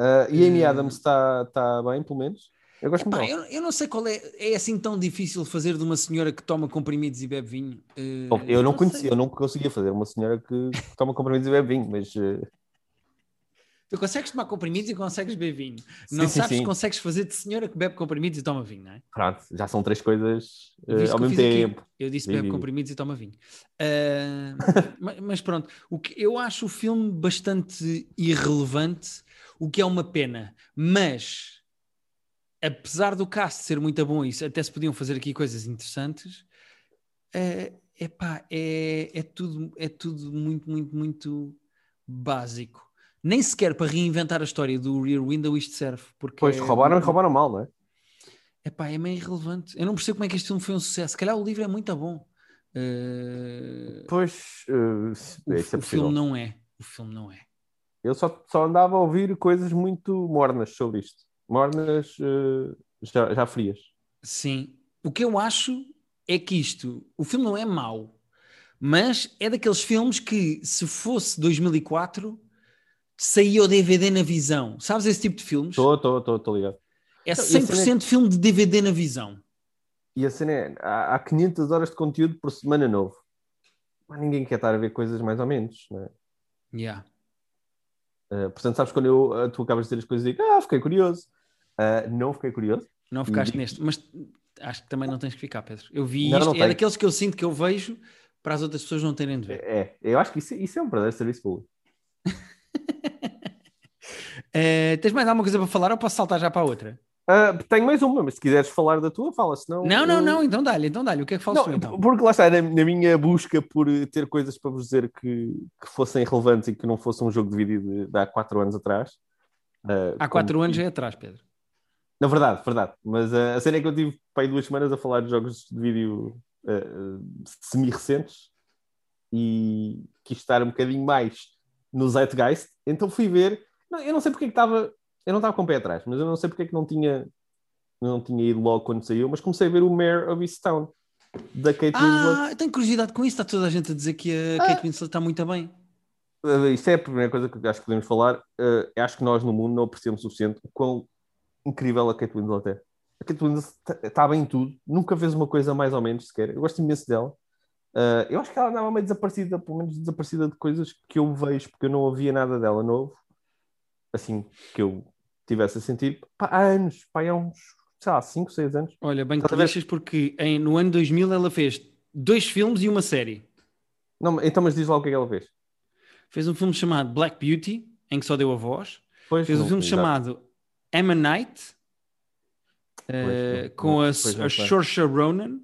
Uh, e Amy Eh, Adams está tá bem, pelo menos? Eu gosto Pá, muito. eu, eu não sei qual é. É assim tão difícil fazer de uma senhora que toma comprimidos e bebe vinho. Eh, Bom, eu não sei. conhecia, eu não conseguia fazer uma senhora que toma comprimidos e bebe vinho, mas uh, Tu consegues tomar comprimidos e consegues beber vinho. Sim, não sim, sabes sim. que consegues fazer de senhora que bebe comprimidos e toma vinho, não é? Pronto, já são três coisas eh, Viste ao mesmo fiz aqui? tempo. Eu disse Diz, bebe comprimidos e toma vinho. Ah, ma- mas, pronto, o que, eu acho o filme bastante irrelevante, o que é uma pena. Mas, apesar do cast ser muito bom, e até se podiam fazer aqui coisas interessantes, é, epá, é, é, tudo, é tudo muito, muito, muito básico. Nem sequer para reinventar a história do Rear Window isto serve. Porque Pois, é- roubaram e roubaram mal, não é? Epá, é meio irrelevante. Eu não percebo como é que este filme foi um sucesso. Se calhar o livro é muito bom. Eh, Pois, eh, o, isso é o filme não é. O filme não é. Eu só, só andava a ouvir coisas muito mornas sobre isto. Mornas eh, já, já frias. Sim. O que eu acho é que isto, o filme não é mau, mas é daqueles filmes que, se fosse 2004, saía o DVD na visão. Sabes esse tipo de filmes? Estou, estou, estou, ligado. É Não, e a cena 100% filme de DVD na visão. E a cena é, há, há 500 horas de conteúdo por semana novo. Mas ninguém quer estar a ver coisas mais ou menos, não é? Yeah. Eh, portanto, sabes quando eu, eh, tu acabas de dizer as coisas e digo, ah, fiquei curioso. Eh, não fiquei curioso. Não ficaste E- neste, mas acho que também não tens que ficar, Pedro. Eu vi Não, isto, não é tenho. daqueles que eu sinto que eu vejo para as outras pessoas não terem de ver. É, eu acho que isso, isso é um verdadeiro serviço público. Eh, tens mais alguma coisa para falar ou posso saltar já para a outra? Ah, tenho mais uma, mas se quiseres falar da tua, fala, senão... Não, não, eu- não, então dá-lhe, então dá-lhe. O que é que falas Não, então? porque lá está, na, na minha busca por ter coisas para vos dizer que, que fossem relevantes e que não fosse um jogo de vídeo de, de há quatro anos atrás. ah, Há como quatro anos é atrás, Pedro. Na verdade, verdade. Mas ah, a cena é que eu tive para aí duas semanas a falar de jogos de vídeo semi-recentes e quis estar um bocadinho mais no Zeitgeist, então fui ver. Eu não sei porque é que estava. Eu não estava com o pé atrás, mas eu não sei porque é que não tinha, não tinha ido logo quando saiu, mas comecei a ver o Mayor of Easttown da Kate Winslet. Ah, tenho curiosidade com isso. Está toda a gente a dizer que a Ah. Kate Winslet está muito bem. Uh, isto é a primeira coisa que acho que podemos falar. Uh, acho que nós no mundo não apreciamos o suficiente o quão incrível a Kate Winslet é. A Kate Winslet está bem em tudo, nunca fez uma coisa mais ou menos sequer. Eu gosto imenso dela. Uh, eu acho que ela andava meio desaparecida, pelo menos desaparecida de coisas que eu vejo, porque eu não ouvia nada dela novo, assim que eu tivesse a sentir. Pá, há anos, pá, há uns, sei lá, 5, 6 anos. Olha, bem que a ver? lixas porque em- no ano 2000 ela fez dois filmes e uma série. Não, então, mas diz lá o que é que ela fez. Fez um filme chamado Black Beauty, em que só deu a voz. Pois, Fez um não- filme exato. chamado Emma Knight, Pois, não- com a, pois a. Saoirse Ronan.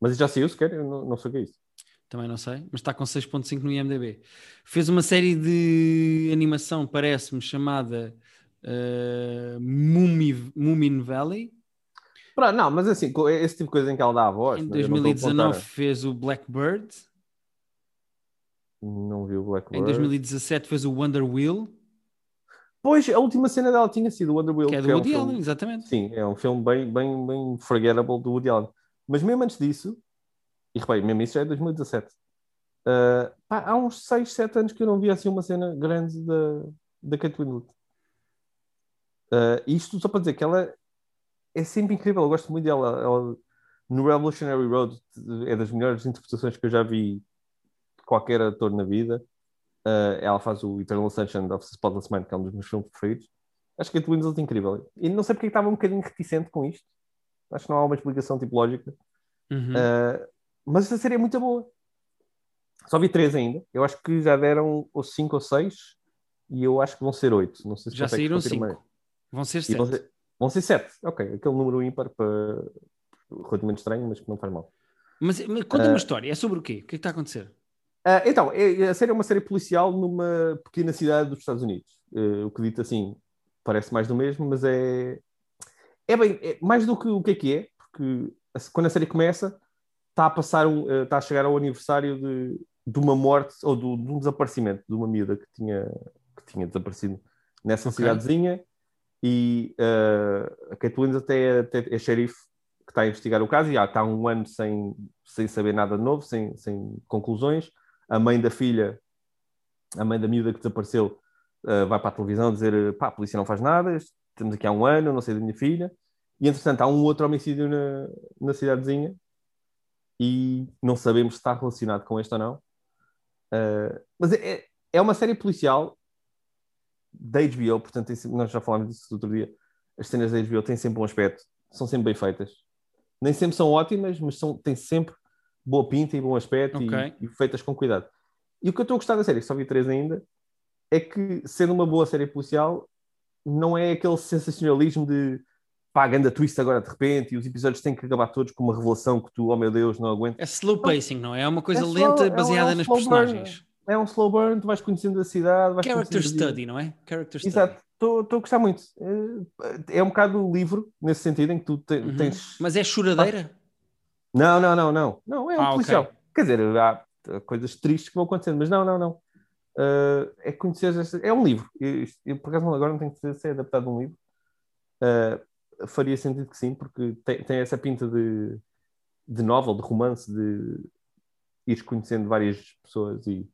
Mas já saiu sequer? Eu não, não sei o que é isso. Também não sei, mas está com 6.5 no IMDB. Fez uma série de animação, parece-me, chamada eh, Mummy- Moomin Valley. Pronto, não, mas assim, co- esse tipo de coisa em que ela dá a voz. Em né, eu não estou a 2019 apontar. fez o Blackbird. Não vi o Blackbird. Em 2017 fez o Wonder Wheel, Pois, a última cena dela tinha sido o Wonder Wheel. que é do um Woody filme- Allen, exatamente. Sim, é um filme bem, bem, bem forgettable do Woody Allen. Mas mesmo antes disso, e repare, mesmo isso já é 2017, ah, pá, há uns 6, 7 anos que eu não vi assim uma cena grande da, da Kate Winslet. Ah, isto só para dizer que ela é sempre incrível, eu gosto muito dela. Ela, no Revolutionary Road é das melhores interpretações que eu já vi de qualquer ator na vida. Uh, ela faz o Eternal Sunshine of the Spotless Mind, que é um dos meus filmes preferidos. Acho que a Twins é incrível. E não sei porque é estava um bocadinho reticente com isto. Acho que não há uma explicação tipo lógica. Uhum. Uh, mas esta série é muito boa. Só vi três ainda. Eu acho que já deram ou cinco ou seis. E eu acho que vão ser oito. Não sei se Já saíram cinco. Vão ser sete. vão ser, vão ser sete. Ok, aquele número ímpar para relativamente estranho, mas que não faz mal. Mas, mas conta Ah. uma história. É sobre o quê? O que é que está a acontecer? Ah, então, é- a série é uma série policial numa pequena cidade dos Estados Unidos. Eh, o que dito assim parece mais do mesmo, mas é, é bem é mais do que o que é que é, porque quando a série começa está a passar um, eh, está a chegar ao aniversário de, de uma morte ou do- de um desaparecimento de uma miúda que tinha, que tinha desaparecido nessa Ok. cidadezinha e eh, a Kate Winslet até é, até é xerife que está a investigar o caso e já está um ano sem, sem saber nada de novo, sem, sem conclusões. A mãe da filha, a mãe da miúda que desapareceu, eh, vai para a televisão dizer: pá, a polícia não faz nada, estamos aqui há um ano, não sei da minha filha. E entretanto há um outro homicídio na, na cidadezinha e não sabemos se está relacionado com este ou não. Eh, mas é, é uma série policial da HBO, portanto, nós já falámos disso outro dia. As cenas da HBO têm sempre um aspecto, são sempre bem feitas. Nem sempre são ótimas, mas são, têm sempre boa pinta e bom aspecto e- Ok. e, feitas com cuidado. E o que eu estou a gostar da série, que só vi três ainda, é que, sendo uma boa série policial, não é aquele sensacionalismo de pá, ganda twist agora de repente e os episódios têm que acabar todos com uma revelação que tu, oh meu Deus, não aguento. É slow pacing, não é? É uma coisa É slow- lenta é um- baseada é um nas slow burn. personagens. É um slow burn, tu vais conhecendo a cidade, vais Character a study, não é? Character study. Exato, estou a gostar muito. É, é um bocado livro, nesse sentido, em que tu te- Uhum. tens. Mas é choradeira? Não, não, não, não. Não, é um Ah, policial. Quer dizer, há coisas tristes que vão acontecendo, mas não, não, não. Uh, é conhecer. esta- É um livro. Eu, eu, por acaso, agora não tenho que dizer se é adaptado de um livro. Uh, faria sentido que sim, porque tem, tem essa pinta de, de novel, de romance, de ires conhecendo várias pessoas e,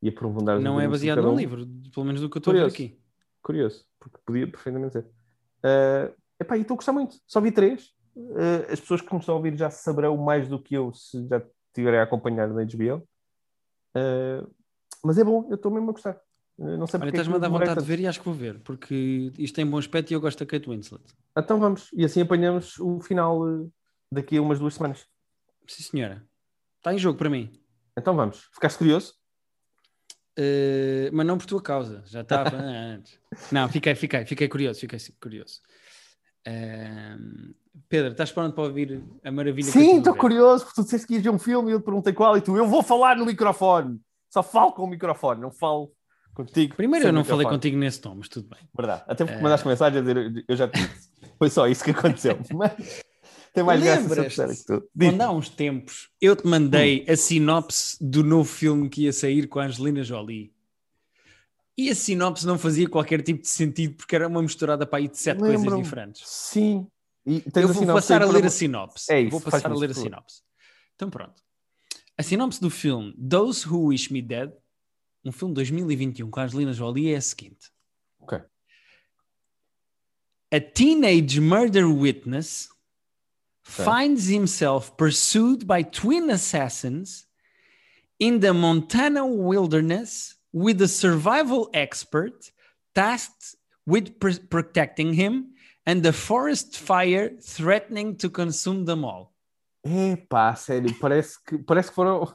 e aprofundar Não é baseado num livro, pelo menos do que eu estou a ver aqui. Curioso, porque podia perfeitamente ser. Uh, epá, e estou a gostar muito. Só vi três. Uh, as pessoas que me estão a ouvir já saberão mais do que eu se já estiverem a acompanhar na HBO. Uh, mas é bom, eu estou mesmo a gostar. Uh, não sei Olha, é estás-me a dar demorei vontade de ver e acho que vou ver, porque isto tem bom aspecto e eu gosto da Kate Winslet. Então vamos. E assim apanhamos o final uh, daqui a umas duas semanas. Sim, senhora. Está em jogo para mim. Então vamos. Ficaste curioso? Uh, mas não por tua causa, já estava antes. Não, fiquei, fiquei, fiquei curioso, fiquei curioso. Um, Pedro, estás pronto para ouvir a maravilha Sim, estou curioso, porque tu disseste que ias ver um filme e eu te perguntei qual e tu, eu vou falar no microfone. Só falo com o microfone, não falo contigo. Primeiro eu não falei microfone. contigo nesse tom, mas tudo bem. Verdade. Até porque É. mandaste mensagem a dizer, eu já te disse. Foi só isso que aconteceu. Mas tem mais graça que tu. Diz. Quando há uns tempos eu te mandei Hum. a sinopse do novo filme que ia sair com a Angelina Jolie. E a sinopse não fazia qualquer tipo de sentido porque era uma misturada para aí de sete coisas diferentes. Sim. E Eu a vou passar a ler a sinopse. É isso, vou passar a ler a por favor. sinopse. Então pronto. A sinopse do filme Those Who Wish Me Dead, um filme de 2021 com a Angelina Jolie, é a seguinte. Ok. A teenage murder witness Ok. finds himself pursued by twin assassins in the Montana wilderness with a survival expert tasked with pr- protecting him and the forest fire threatening to consume them all. Epá, sério, parece que, parece que foram.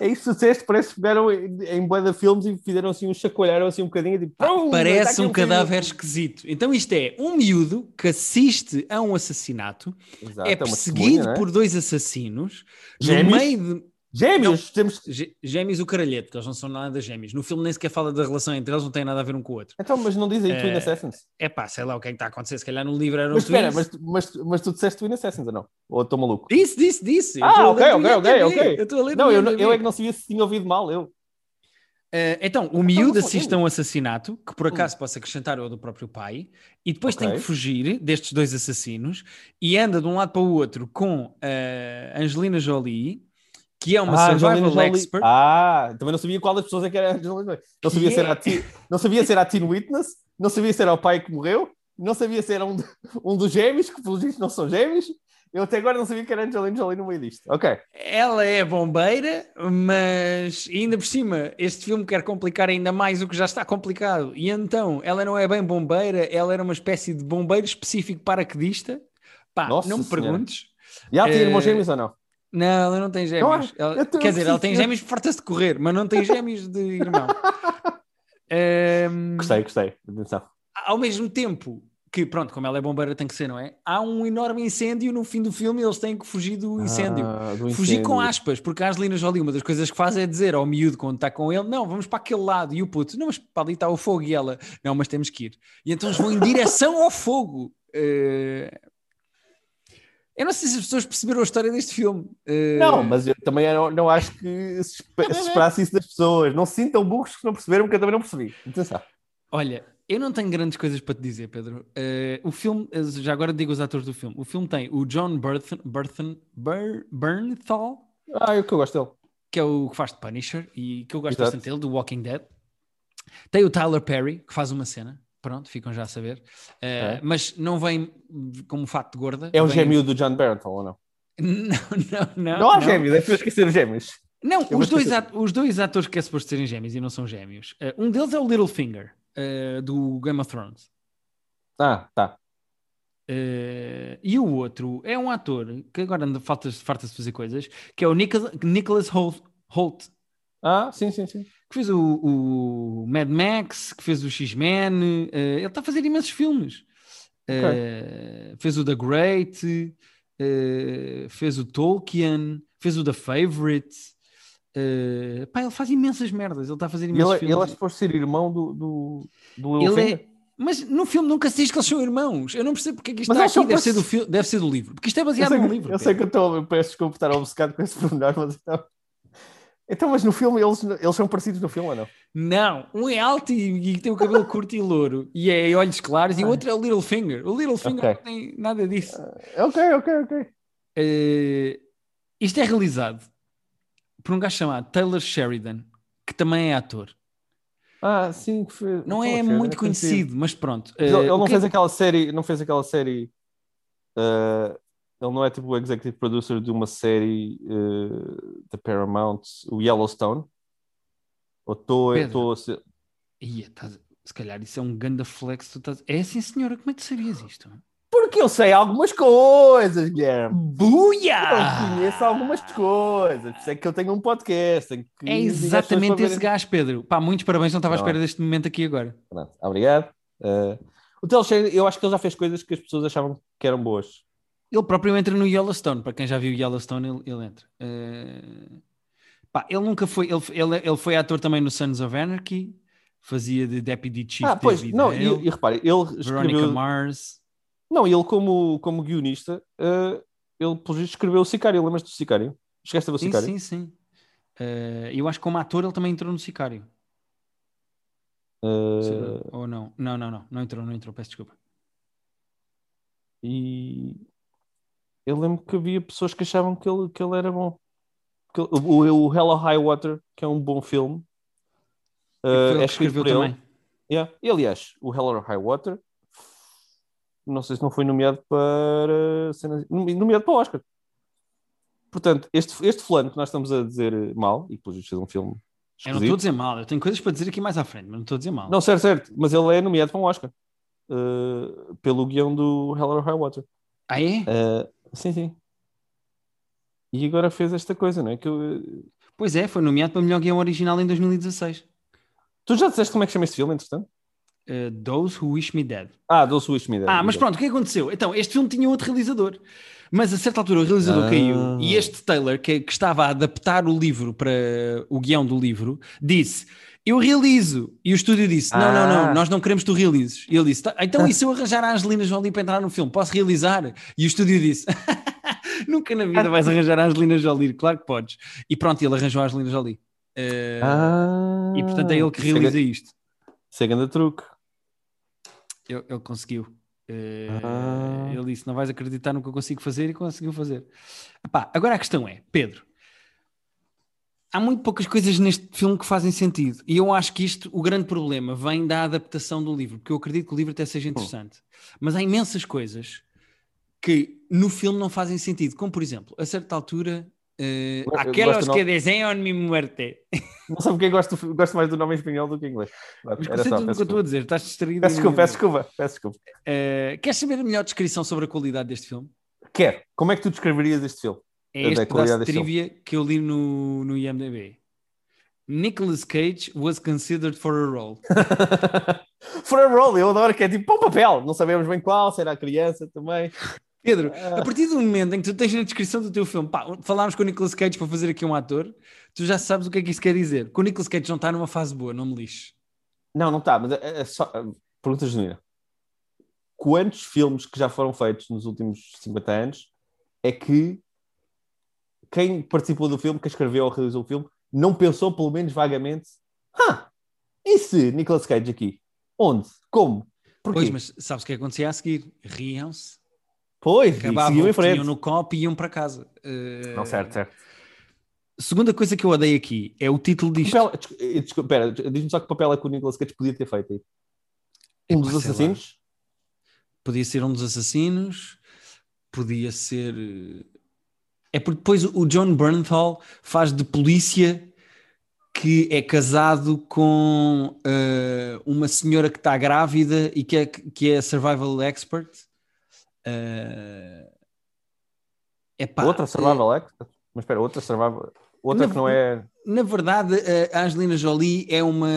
É isso que disseste, parece que pegaram em, de filmes e fizeram assim um chacoalharam assim um bocadinho tipo, pum, está Parece um filme. cadáver esquisito. Então isto é um miúdo que assiste a um assassinato, Exato, é perseguido é? por dois assassinos, Gêmeos? no meio de... Gêmeos! Temos... Gê- Gêmeos o caralhete, porque eles não são nada gêmeos. No filme nem sequer fala da relação entre eles, não tem nada a ver um com o outro. Então, mas não diz aí É, Twin Assassins. É pá, sei lá o que é que está a acontecer. Se calhar no livro eram Mas espera, mas, mas, mas tu disseste Twin Assassins ou não? Ou estou maluco? Disse, disse, disse. Ah, ok, ok, ok, ok. Eu estou a ler Não, eu, não- eu é que não sabia se tinha ouvido mal, eu. Eh, então, o miúdo não sou assiste a um assassinato, que por acaso posso acrescentar é o do próprio pai, e depois tem Ok. que fugir destes dois assassinos e anda de um lado para o outro com a Angelina Jolie, que é uma Ah, survival expert. Ah, também não sabia qual das pessoas é que era. Não sabia, Que se era é? a teen, não sabia se era a Teen Witness, não sabia se era o pai que morreu, não sabia se era um, um dos gêmeos, que pelos vistos não são gêmeos. Eu até agora não sabia que era Angelina Jolie no meio disto. Ok. Ela é bombeira, mas ainda por cima, este filme quer complicar ainda mais o que já está complicado. E então, ela não é bem bombeira, ela era uma espécie de bombeiro específico paraquedista. Pá, Nossa não me Senhora. perguntes. E ela tinha Eh, irmãos gêmeos ou não? Não, ela não tem gêmeos. Não? Ela- quer dizer, ela tem gêmeos farta-se de correr, mas não tem gêmeos de irmão. Ehm, Gostei, gostei. Atenção. ao mesmo tempo que, pronto, como ela é bombeira, tem que ser, não é? Há um enorme incêndio no fim do filme e eles têm que fugir do incêndio. Ah, do Fugir com aspas, porque a Angelina Jolie, uma das coisas que faz é dizer ao miúdo quando está com ele: não, vamos para aquele lado. E o puto, não, mas para ali está o fogo. E ela, não, mas temos que ir. E então eles vão em direção ao fogo. Eh, Eu não sei se as pessoas perceberam a história deste filme. Eh, Não, mas eu também não, não acho que se, se esperasse isso das pessoas. Não se sintam burros que não perceberam, porque eu também não percebi. Atenção. Olha, eu não tenho grandes coisas para te dizer, Pedro. Eh, o filme, eh, já agora digo os atores do filme. O filme tem o John Burton, Burton, Bur, Bernthal, Ah, eu que eu gosto dele. que é o que faz de Punisher e que eu gosto Exato. bastante dele, do Walking Dead. Tem o Tyler Perry, que faz uma cena. Pronto, ficam já a saber. Eh, Ok. Mas não vem como fato de gorda. É o vem- gêmeo do John Barrington, ou não? Não, não, não. Não, há gêmeos, é para esquecer os gêmeos. Não, Eu os dois, os dois atores que é suposto serem gêmeos e não são gêmeos. Eh, um deles é o Littlefinger. uh, do Game of Thrones. Ah, tá. Uh, e o outro é um ator que agora anda, falta, farta de fazer coisas, que é o Nicholas, Nicholas Holt, Holt. Ah, sim, sim, sim. Que fez o, o Mad Max, que fez o X-Men. Uh, ele está a fazer imensos filmes. Okay. fez o The Great, fez o Tolkien, fez o The Favorite. Uh, pá, ele faz imensas merdas. Ele está a fazer imensos ele, filmes. Ele é suposto ser irmão do, do, do ele é, Mas no filme nunca se diz que eles são irmãos. Eu não percebo porque é que isto está aqui. Deve, ser do deve ser do livro. Porque isto é baseado no livro. Eu sei que eu estou, eu peço desculpa estar obcecado com esse pormenor, mas então... Então, mas no filme eles, eles são parecidos no filme ou não? Não, um é alto e, e tem o cabelo curto e louro e é olhos claros, e o outro é o Littlefinger. O Littlefinger okay. não tem nada disso. Uh, ok, ok, ok. Uh, isto é realizado por um gajo chamado Taylor Sheridan, que também é ator. Ah, sim, que foi... não é muito é conhecido, mas pronto. Ele, ele não fez aquela série, não fez aquela série. Uh, ele não é tipo o executive producer de uma série uh, da Paramount, o Yellowstone. Ou estou a ser. Ia, tás... Se calhar isso é um ganda flex. Tás... É assim, senhora, como é que sabias isto? Porque eu sei algumas coisas, Guilherme. Buia! Eu conheço algumas coisas. Por isso é que eu tenho um podcast. é exatamente esse gajo, Pedro. Pá, muitos parabéns, não estava à espera deste momento aqui agora. Pronto, obrigado. Uh, o Telcheiro, eu acho que ele já fez coisas que as pessoas achavam que eram boas. Ele próprio entra no Yellowstone. Para quem já viu Yellowstone, ele, ele entra. Uh, pá, ele nunca foi. Ele, ele, ele foi ator também no Sons of Anarchy. Fazia de Deputy Chief. Ah, pois, David não, e, e repare, ele Veronica escreveu... Mars. Não, ele como, como guionista, uh, ele por escreveu o Sicário, lembras do Sicário? Chegaste a ver o Sicário? Sim, sim, sim. Uh, eu acho que como ator ele também entrou no Sicário. Uh... Ou não? Não, não, não. Não entrou, não entrou, peço desculpa. E eu lembro que havia pessoas que achavam que ele, que ele era bom. Que, o, o Hello High Water, que é um bom filme, uh, é escrito por também. ele. Yeah. E, aliás, o Hello High Water não sei se não foi nomeado para nomeado para o Oscar. Portanto, este, este fulano que nós estamos a dizer mal, e depois fez um filme. Eu não estou a dizer mal, eu tenho coisas para dizer aqui mais à frente, mas não estou a dizer mal. Não, certo, certo, mas ele é nomeado para um Oscar uh, pelo guião do Hell or High Water. Ah, é? Uh, sim, sim. E agora fez esta coisa, não é? Que eu... Pois é, foi nomeado para melhor guião original em 2016. Tu já disseste como é que chama este filme, entretanto? Uh, Those Who Wish Me Dead. Ah, Those Who Wish Me Dead. Ah, mas pronto, o que aconteceu? Então, este filme tinha outro realizador, mas a certa altura o realizador ah. caiu e este Taylor, que, que estava a adaptar o livro para o guião do livro, disse: Eu realizo. E o estúdio disse: Não, ah. não, não, nós não queremos que tu realizes. E ele disse: tá, Então, e se eu arranjar a Angelina Jolie para entrar no filme, posso realizar? E o estúdio disse: Nunca na vida vais arranjar a Angelina Jolie. Claro que podes. E pronto, ele arranjou a Angelina Jolie. Uh, ah. E portanto é ele que realiza isto. Isso é grande truque. Ele, ele conseguiu. Uh, ah. Ele disse: Não vais acreditar no que eu consigo fazer e conseguiu fazer. Epá, agora a questão é: Pedro, há muito poucas coisas neste filme que fazem sentido. E eu acho que isto, o grande problema, vem da adaptação do livro, porque eu acredito que o livro até seja interessante. Hum. Mas há imensas coisas que no filme não fazem sentido, como por exemplo, a certa altura Uh, aqueles que desenham mi muerte. Não sei porque gosto, gosto mais do nome em espanhol do que em inglês. Mas Era só, o que eu estou a dizer, estás distraído. Peço desculpa, peço desculpa. Peço desculpa. Uh, queres saber a melhor descrição sobre a qualidade deste filme? Quero. Como é que tu descreverias este filme? É este pedaço de trivia que eu li no, no IMDb. Nicolas Cage was considered for a role. for a role, eu adoro que é tipo para um papel. Não sabemos bem qual, será criança também. Pedro, a ah. partir do momento em que tu tens na descrição do teu filme, pá, falámos com o Nicolas Cage para fazer aqui um ator, tu já sabes o que é que isso quer dizer. Que o Nicolas Cage não está numa fase boa, não me lixe. Não, não está, mas é, é só. Pergunta genuína. Quantos filmes que já foram feitos nos últimos 50 anos é que quem participou do filme, quem escreveu ou realizou o filme, não pensou pelo menos vagamente: ah, e se Nicolas Cage aqui? Onde? Como? Porquê? Pois, mas sabes o que acontecia a seguir? Riam-se Pois, Acabavam, em frente. iam no copo e iam para casa. Uh... Não, certo, certo. Segunda coisa que eu odeio aqui é o título disto. Espera, diz-me só que papel é que o Nicolas Cage podia ter feito aí. Um dos assassinos? Podia ser um dos assassinos, podia ser. É porque depois o John Bernthal faz de polícia que é casado com uh, uma senhora que está grávida e que é, que é survival expert. Uh, epá, outra survival expert? Mas espera, outra survival... Outra na, que não é... Na verdade, a Angelina Jolie é uma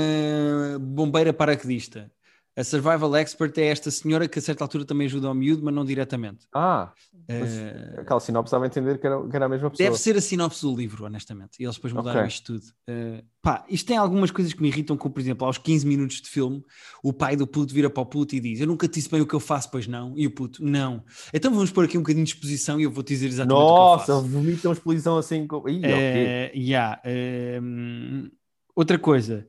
bombeira paraquedista. A survival expert é esta senhora que a certa altura também ajuda ao miúdo, mas não diretamente. Ah, uh, aquela sinopse estava a entender que era, que era, a mesma pessoa. Deve ser a sinopse do livro, honestamente. E eles depois mudaram okay. isto tudo. Uh, pá, isto tem algumas coisas que me irritam, como por exemplo, aos 15 minutos de filme, o pai do puto vira para o puto e diz: Eu nunca te disse bem o que eu faço, pois não. E o puto, não. Então vamos pôr aqui um bocadinho de exposição e eu vou te dizer exatamente Nossa, o que eu faço. Nossa, vomitam exposição assim. Com... Ih, uh, okay. yeah, uh, outra coisa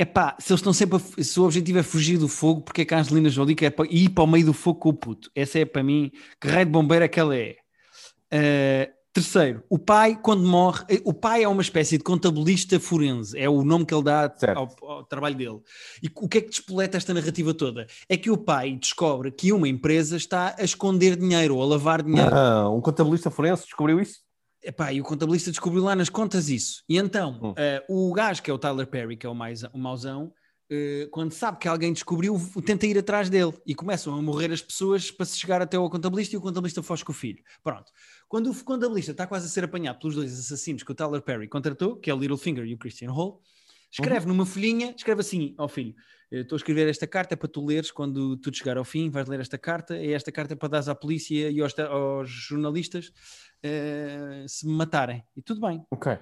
é pá, se eles estão sempre a, se o objetivo é fugir do fogo, porque é que a Angelina Jolie quer ir para o meio do fogo com o puto? Essa é para mim, que raio de bombeira é que ela é. Uh, terceiro, o pai, quando morre, eh, o pai é uma espécie de contabilista forense, é o nome que ele dá ao, ao, trabalho dele. E o que é que despoleta esta narrativa toda? É que o pai descobre que uma empresa está a esconder dinheiro ou a lavar dinheiro. Ah, um contabilista forense descobriu isso? Epá, e o contabilista descobriu lá nas contas isso. E então, hum. uh, o gajo que é o Tyler Perry, que é o, mais, o mauzão, uh, quando sabe que alguém descobriu, tenta ir atrás dele. E começam a morrer as pessoas para se chegar até ao contabilista e o contabilista foge com o filho. Pronto. Quando o contabilista está quase a ser apanhado pelos dois assassinos que o Tyler Perry contratou, que é o Littlefinger e o Christian Hall, escreve uhum. numa folhinha, escreve assim ao filho, estou a escrever esta carta é para tu leres quando tu chegar ao fim, vais ler esta carta, e esta carta é para dar à polícia e aos, aos jornalistas uh, se me matarem. E tudo bem. Ok.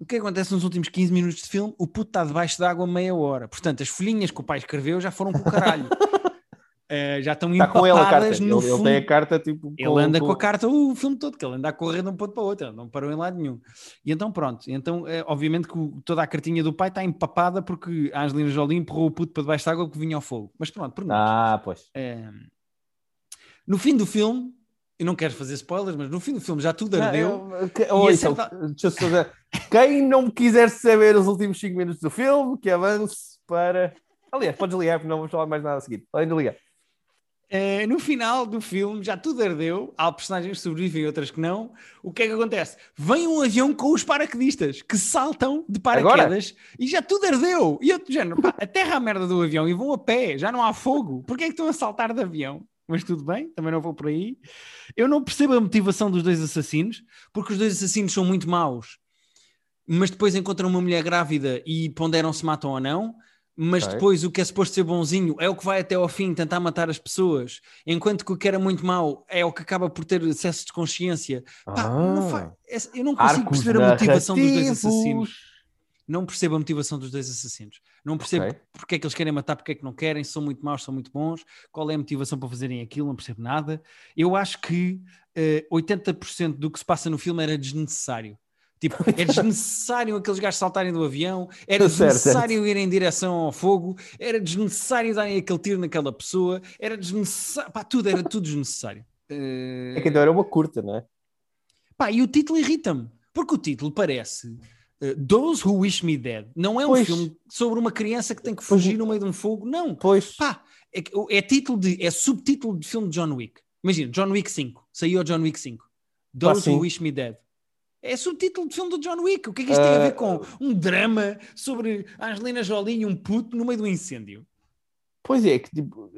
O que acontece nos últimos 15 minutos de filme? O puto está debaixo d'água meia hora. Portanto, as folhinhas que o pai escreveu já foram com o caralho. Uh, já estão está com ele a carta. no ele, ele tem a carta tipo ele com, anda com... com... a carta o filme todo que ele anda a correr de um ponto para o outro não parou em lado nenhum e então pronto então é, obviamente que toda a cartinha do pai está empapada porque a Angelina Jolie empurrou o puto para debaixo d'água que vinha ao fogo mas pronto por ah pois é... no fim do filme eu não quero fazer spoilers, mas no fim do filme já tudo ardeu. Não, que, oh, certa... fazer... Quem não quiser saber os últimos 5 minutos do filme, que avance para. Aliás, podes ligar, porque não vamos falar mais nada a seguir. Além de ligar. Uh, no final do filme já tudo ardeu, há personagens que sobrevivem e outras que não. O que é que acontece? Vem um avião com os paraquedistas que saltam de paraquedas Agora? e já tudo ardeu. E eu, género, pá, aterra a merda do avião e vão a pé, já não há fogo. Porquê é que estão a saltar de avião? Mas tudo bem, também não vou por aí. Eu não percebo a motivação dos dois assassinos, porque os dois assassinos são muito maus, mas depois encontram uma mulher grávida e ponderam se matam ou não. Mas okay. depois o que é suposto ser bonzinho é o que vai até ao fim tentar matar as pessoas, enquanto que o que era muito mau é o que acaba por ter excesso de consciência. Pá, ah, não eu não consigo perceber a motivação dos dois assassinos não percebo a motivação dos dois assassinos. Não percebo okay. porque é que eles querem matar, porque é que não querem, são muito maus, são muito bons, qual é a motivação para fazerem aquilo, não percebo nada. Eu acho que uh, eh, 80% do que se passa no filme era desnecessário. Tipo, é desnecessário aqueles gajos saltarem do avião, era desnecessário certo, ir em direção ao fogo, era desnecessário darem aquele tiro naquela pessoa, era desnecessário, pá, tudo, era tudo desnecessário. Uh... É que então era uma curta, não é? Pá, e o título irrita-me, porque o título parece eh, Those Who Wish Me Dead. Não é um pois. filme sobre uma criança que tem que fugir pois. no meio de um fogo. Não. Pois. Pá, é, é, título de, é subtítulo de filme de John Wick. Imagina, John Wick 5. Saiu John Wick 5. Those Who Wish Me Dead. É subtítulo de filme do John Wick. O que é que isto uh... tem a ver com um drama sobre Angelina Jolie e um puto no meio do incêndio? Pois é, que tipo,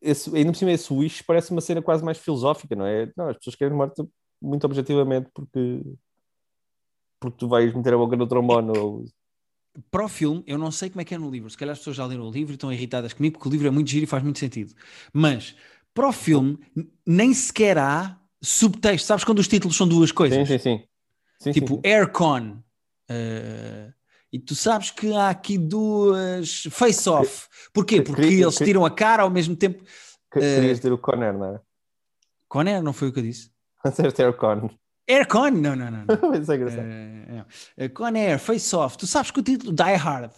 esse, ainda por cima esse wish parece uma cena quase mais filosófica, não é? Não, as pessoas querem morte muito objetivamente porque porque tu vais meter a boca no trombone. Ou... Para o filme, eu não sei como é que é no livro. Se calhar as pessoas já leram o livro e estão irritadas comigo, porque o livro é muito giro e faz muito sentido. Mas para o filme, nem sequer há subtexto. Sabes quando os títulos são duas coisas? Sim, sim, sim. sim tipo, sim, sim. Aircon. Uh, e tu sabes que há aqui duas face-off. Porquê? Porque eles tiram a cara ao mesmo tempo. Querias uh, dizer o Conner, não é? Conner, não foi o que eu disse? Disseste Aircon. Aircon? Não, não, não. não. Isso é engraçado. Uh, Con Air, Face Off. Tu sabes que o título Die Hard.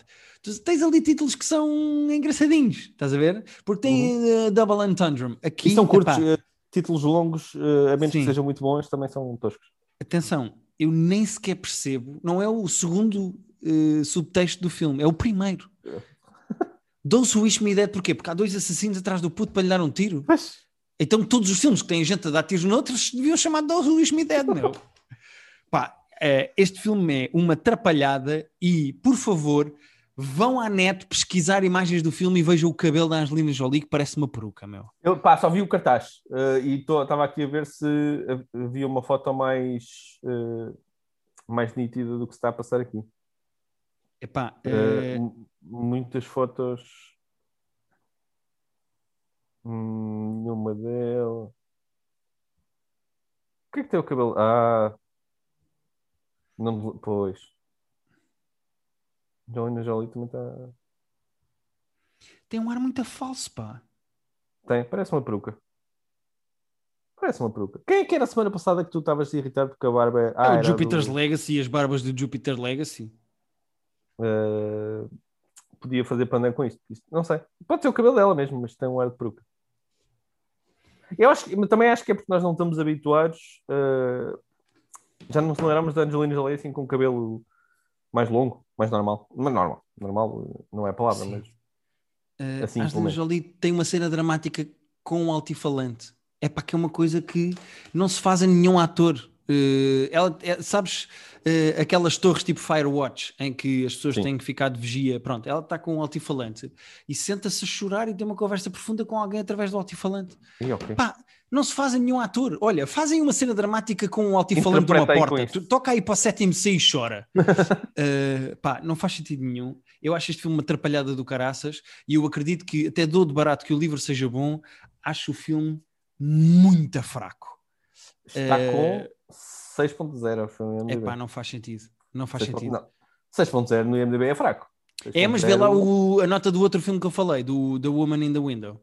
Tu tens ali títulos que são engraçadinhos, estás a ver? Porque tem uhum. uh, Double Entendre. Aqui, e são curtos, uh, títulos longos, uh, a menos Sim. que sejam muito bons, também são toscos. Atenção, eu nem sequer percebo, não é o segundo uh, subtexto do filme, é o primeiro. Those Who Wish Me Dead, porquê? Porque há dois assassinos atrás do puto para lhe dar um tiro. Mas... Então todos os filmes que têm gente a dar tiros noutros deviam chamar Wish Me Dead, meu. Pá, Uh, este filme é uma trapalhada e, por favor, vão à net pesquisar imagens do filme e vejam o cabelo da Angelina Jolie que parece uma peruca, meu. Eu pá, só vi o cartaz uh, e estava aqui a ver se havia uma foto mais, uh, mais nítida do que se está a passar aqui. Epá, uh, muitas fotos. Hum, nenhuma delas. O que é que tem o cabelo? Ah, não, pois. Angelina Jolie também está. Tem um ar muito falso, pá. Tem, parece uma peruca. Parece uma peruca. Quem é que era a semana passada que tu estavas irritado porque a barba é. Ah, é o Jupiter's do... Legacy, as barbas do Jupiter Legacy. Uh, podia fazer pandan com isto. isto. Não sei. Pode ser o cabelo dela mesmo, mas tem um ar de peruca. Eu acho que, também acho que é porque nós não estamos habituados. Uh, já não lembramos da Angelina Jolie assim com cabelo mais longo, mais normal. Mas normal. Normal não é a palavra, Sim. mas. Uh, assim, Angelina Jolie tem uma cena dramática com um altifalante. É para que é uma coisa que não se faz a nenhum ator. Uh, ela, é, sabes, uh, aquelas torres tipo Firewatch em que as pessoas Sim. têm que ficar de vigia. Pronto, ela está com um altifalante e senta-se a chorar e tem uma conversa profunda com alguém através do altifalante. Sim, okay. Pá, não se faz a nenhum ator. Olha, fazem uma cena dramática com um altifalante de uma porta. Tu, toca aí para o sétimo C e chora. uh, pá, não faz sentido nenhum. Eu acho este filme uma atrapalhada do caraças e eu acredito que até dou de barato que o livro seja bom. Acho o filme muito fraco. Está com 6.0 o filme. É pá, não faz sentido. Não faz 6. sentido. 6.0 no IMDb é fraco. É, mas vê lá o, a nota do outro filme que eu falei, do The Woman in the Window.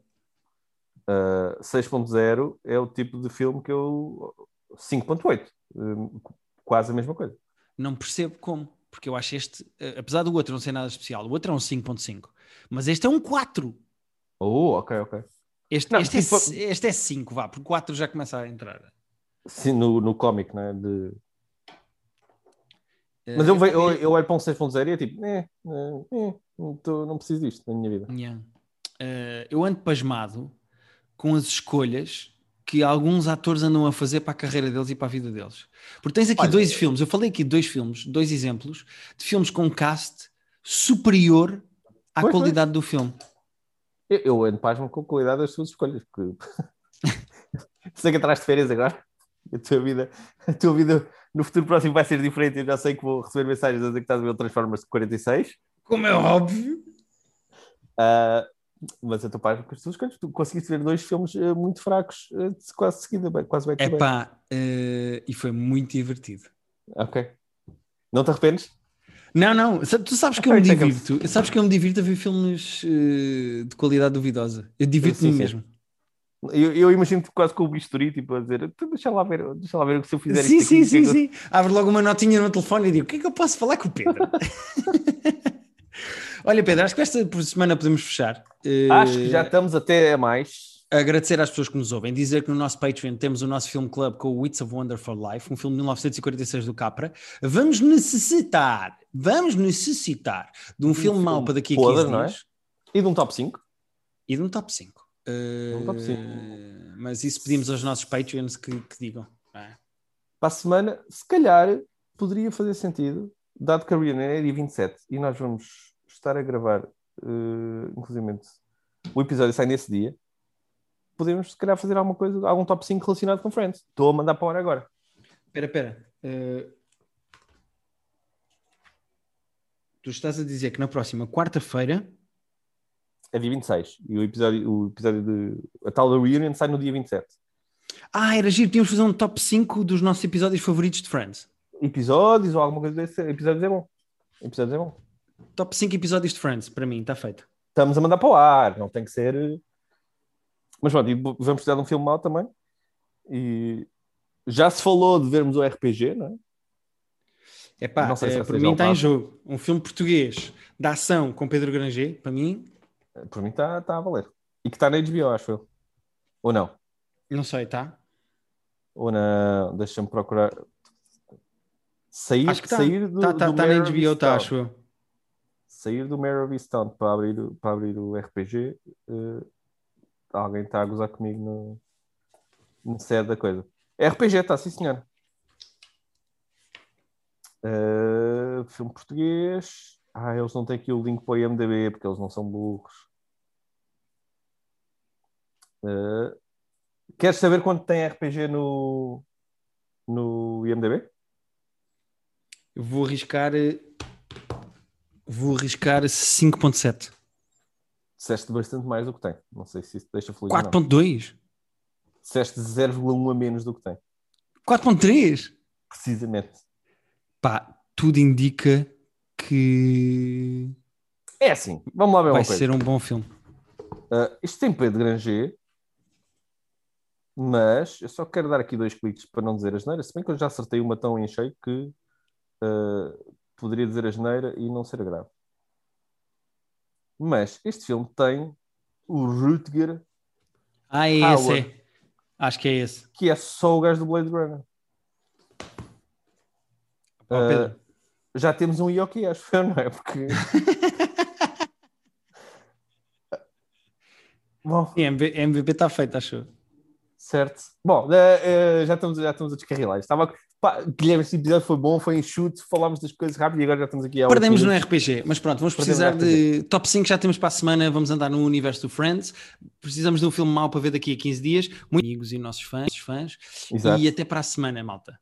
Uh, 6.0 é o tipo de filme que eu. 5.8. Uh, quase a mesma coisa. Não percebo como, porque eu acho este, uh, apesar do outro não ser nada especial, o outro é um 5.5, mas este é um 4. Oh, ok, ok. Este, não, este, tipo... é, este é 5, vá, porque 4 já começa a entrar. Sim, no, no cómic, né? De... Eh, Mas eu, eu, eu, eu olho para um 6.0 e é tipo, eh, eh, não, tô, não preciso disto na minha vida. Yeah. Uh, eu ando pasmado com as escolhas que alguns atores andam a fazer para a carreira deles e para a vida deles. Porque tens aqui Olha, dois filmes, eu falei aqui dois filmes, dois exemplos de filmes com cast superior à pois, qualidade pois. do filme. Eu, eu ando pasmo com a qualidade das suas escolhas, porque sei que atrás de férias agora a tua vida, a tua vida no futuro próximo vai ser diferente. Eu já sei que vou receber mensagens a dizer que estás a ver o Transformers 46. Como é óbvio. Uh, mas a tua parte, porque tu, tu conseguiste ver dois filmes uh, muito fracos uh, quase seguida, quase bem. É pá, e foi muito divertido. Ok. Não te arrependes? Não, não, tu sabes que eu me divirto, sabes que eu me divirto a ver filmes de qualidade duvidosa. Eu divirto-me mesmo. Eu, eu imagino quase com o bisturi, tipo, a dizer, então deixa lá ver, deixa lá ver o que se eu fizer Sim, sim, aqui, sim, sim. Eu... Abre logo uma notinha no telefone e digo, o que é que eu posso falar com o Pedro? Olha, Pedro, acho que esta semana podemos fechar. Acho que já estamos até a mais. Agradecer às pessoas que nos ouvem, dizer que no nosso Patreon temos o nosso filme club com o Wits of Wonder for Life, um filme de 1946 do Capra. Vamos necessitar, vamos necessitar de um, um filme, filme mau para daqui a 15 dias. É? E de um top 5. E de um top 5. Uh, mas isso pedimos aos nossos Patreons que, que digam. É? Para a semana, se calhar poderia fazer sentido, dado que a reunião é dia 27 e nós vamos estar a gravar, uh, inclusive o episódio sai nesse dia, podemos se calhar fazer alguma coisa, algum top 5 relacionado com Friends. Estou a mandar para a hora agora. Espera, espera. Uh, tu estás a dizer que na próxima quarta-feira é dia 26 e o episódio, o episódio de. A tal da Reunion sai no dia 27. Ah, era giro, tínhamos fazer um top 5 dos nossos episódios favoritos de Friends. Episódios ou alguma coisa desse. Episódios é bom. Episódios é bom. Top 5 episódios de Friends, para mim, está feito. Estamos a mandar para o ar, não tem que ser. Mas pronto, vamos precisar de um filme mau também. E já se falou de vermos o RPG, não é? Epá, não sei se é, para mim está em jogo. Um filme português da ação com Pedro Granger, para mim, por mim está tá a valer. E que está na HBO, acho eu. Ou não? Não sei, está? Ou não? Deixa-me procurar. Sair, acho que tá. sair do, tá, tá, do tá na HBO, tá, acho eu. Sair do Mare of Easttown para abrir, para abrir o RPG. Uh, eh, alguém está a gozar comigo no, no sede da coisa. RPG, está, sim senhor. Uh, filme português. Ah, eles não têm aqui o link para o IMDB porque eles não são burros. Uh, queres saber quanto tem RPG no, no IMDB? Vou arriscar. Vou arriscar 5.7. Disseste bastante mais do que tem. Não sei se isso te deixa feliz. 4.2? Disseste 0,1 a menos do que tem. 4.3? Precisamente. Pá, tudo indica que. É assim, vamos lá ver Vai uma coisa. ser um bom filme. Uh, isto tem Pedro Granger, mas eu só quero dar aqui dois cliques para não dizer a geneira, se bem que eu já acertei uma tão em cheio que uh, poderia dizer a geneira e não ser grave. Mas este filme tem o Rutger, Ah, é esse, Howard. é. Acho que é esse. que é só o gajo do Blade Runner. Uh, Pedro. Já temos um Yoki, acho eu, não é? Porque. Bom, Sim, MV- MVP está feito, acho certo. Bom, eh, eh, já, estamos, já estamos a descarrilar. Estava... Pá, Guilherme, este episódio foi bom, foi enxuto, falámos das coisas rápido e agora já estamos aqui a Perdemos no RPG, mas pronto, vamos precisar de top 5, já temos para a semana, vamos andar no universo do Friends. Precisamos de um filme mau para ver daqui a 15 dias. Muitos amigos e nossos fãs, fãs. Exato. E até para a semana, malta.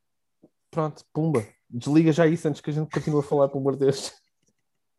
Pronto, pumba. Desliga já isso antes que a gente continue a falar, pelo amor de Deus.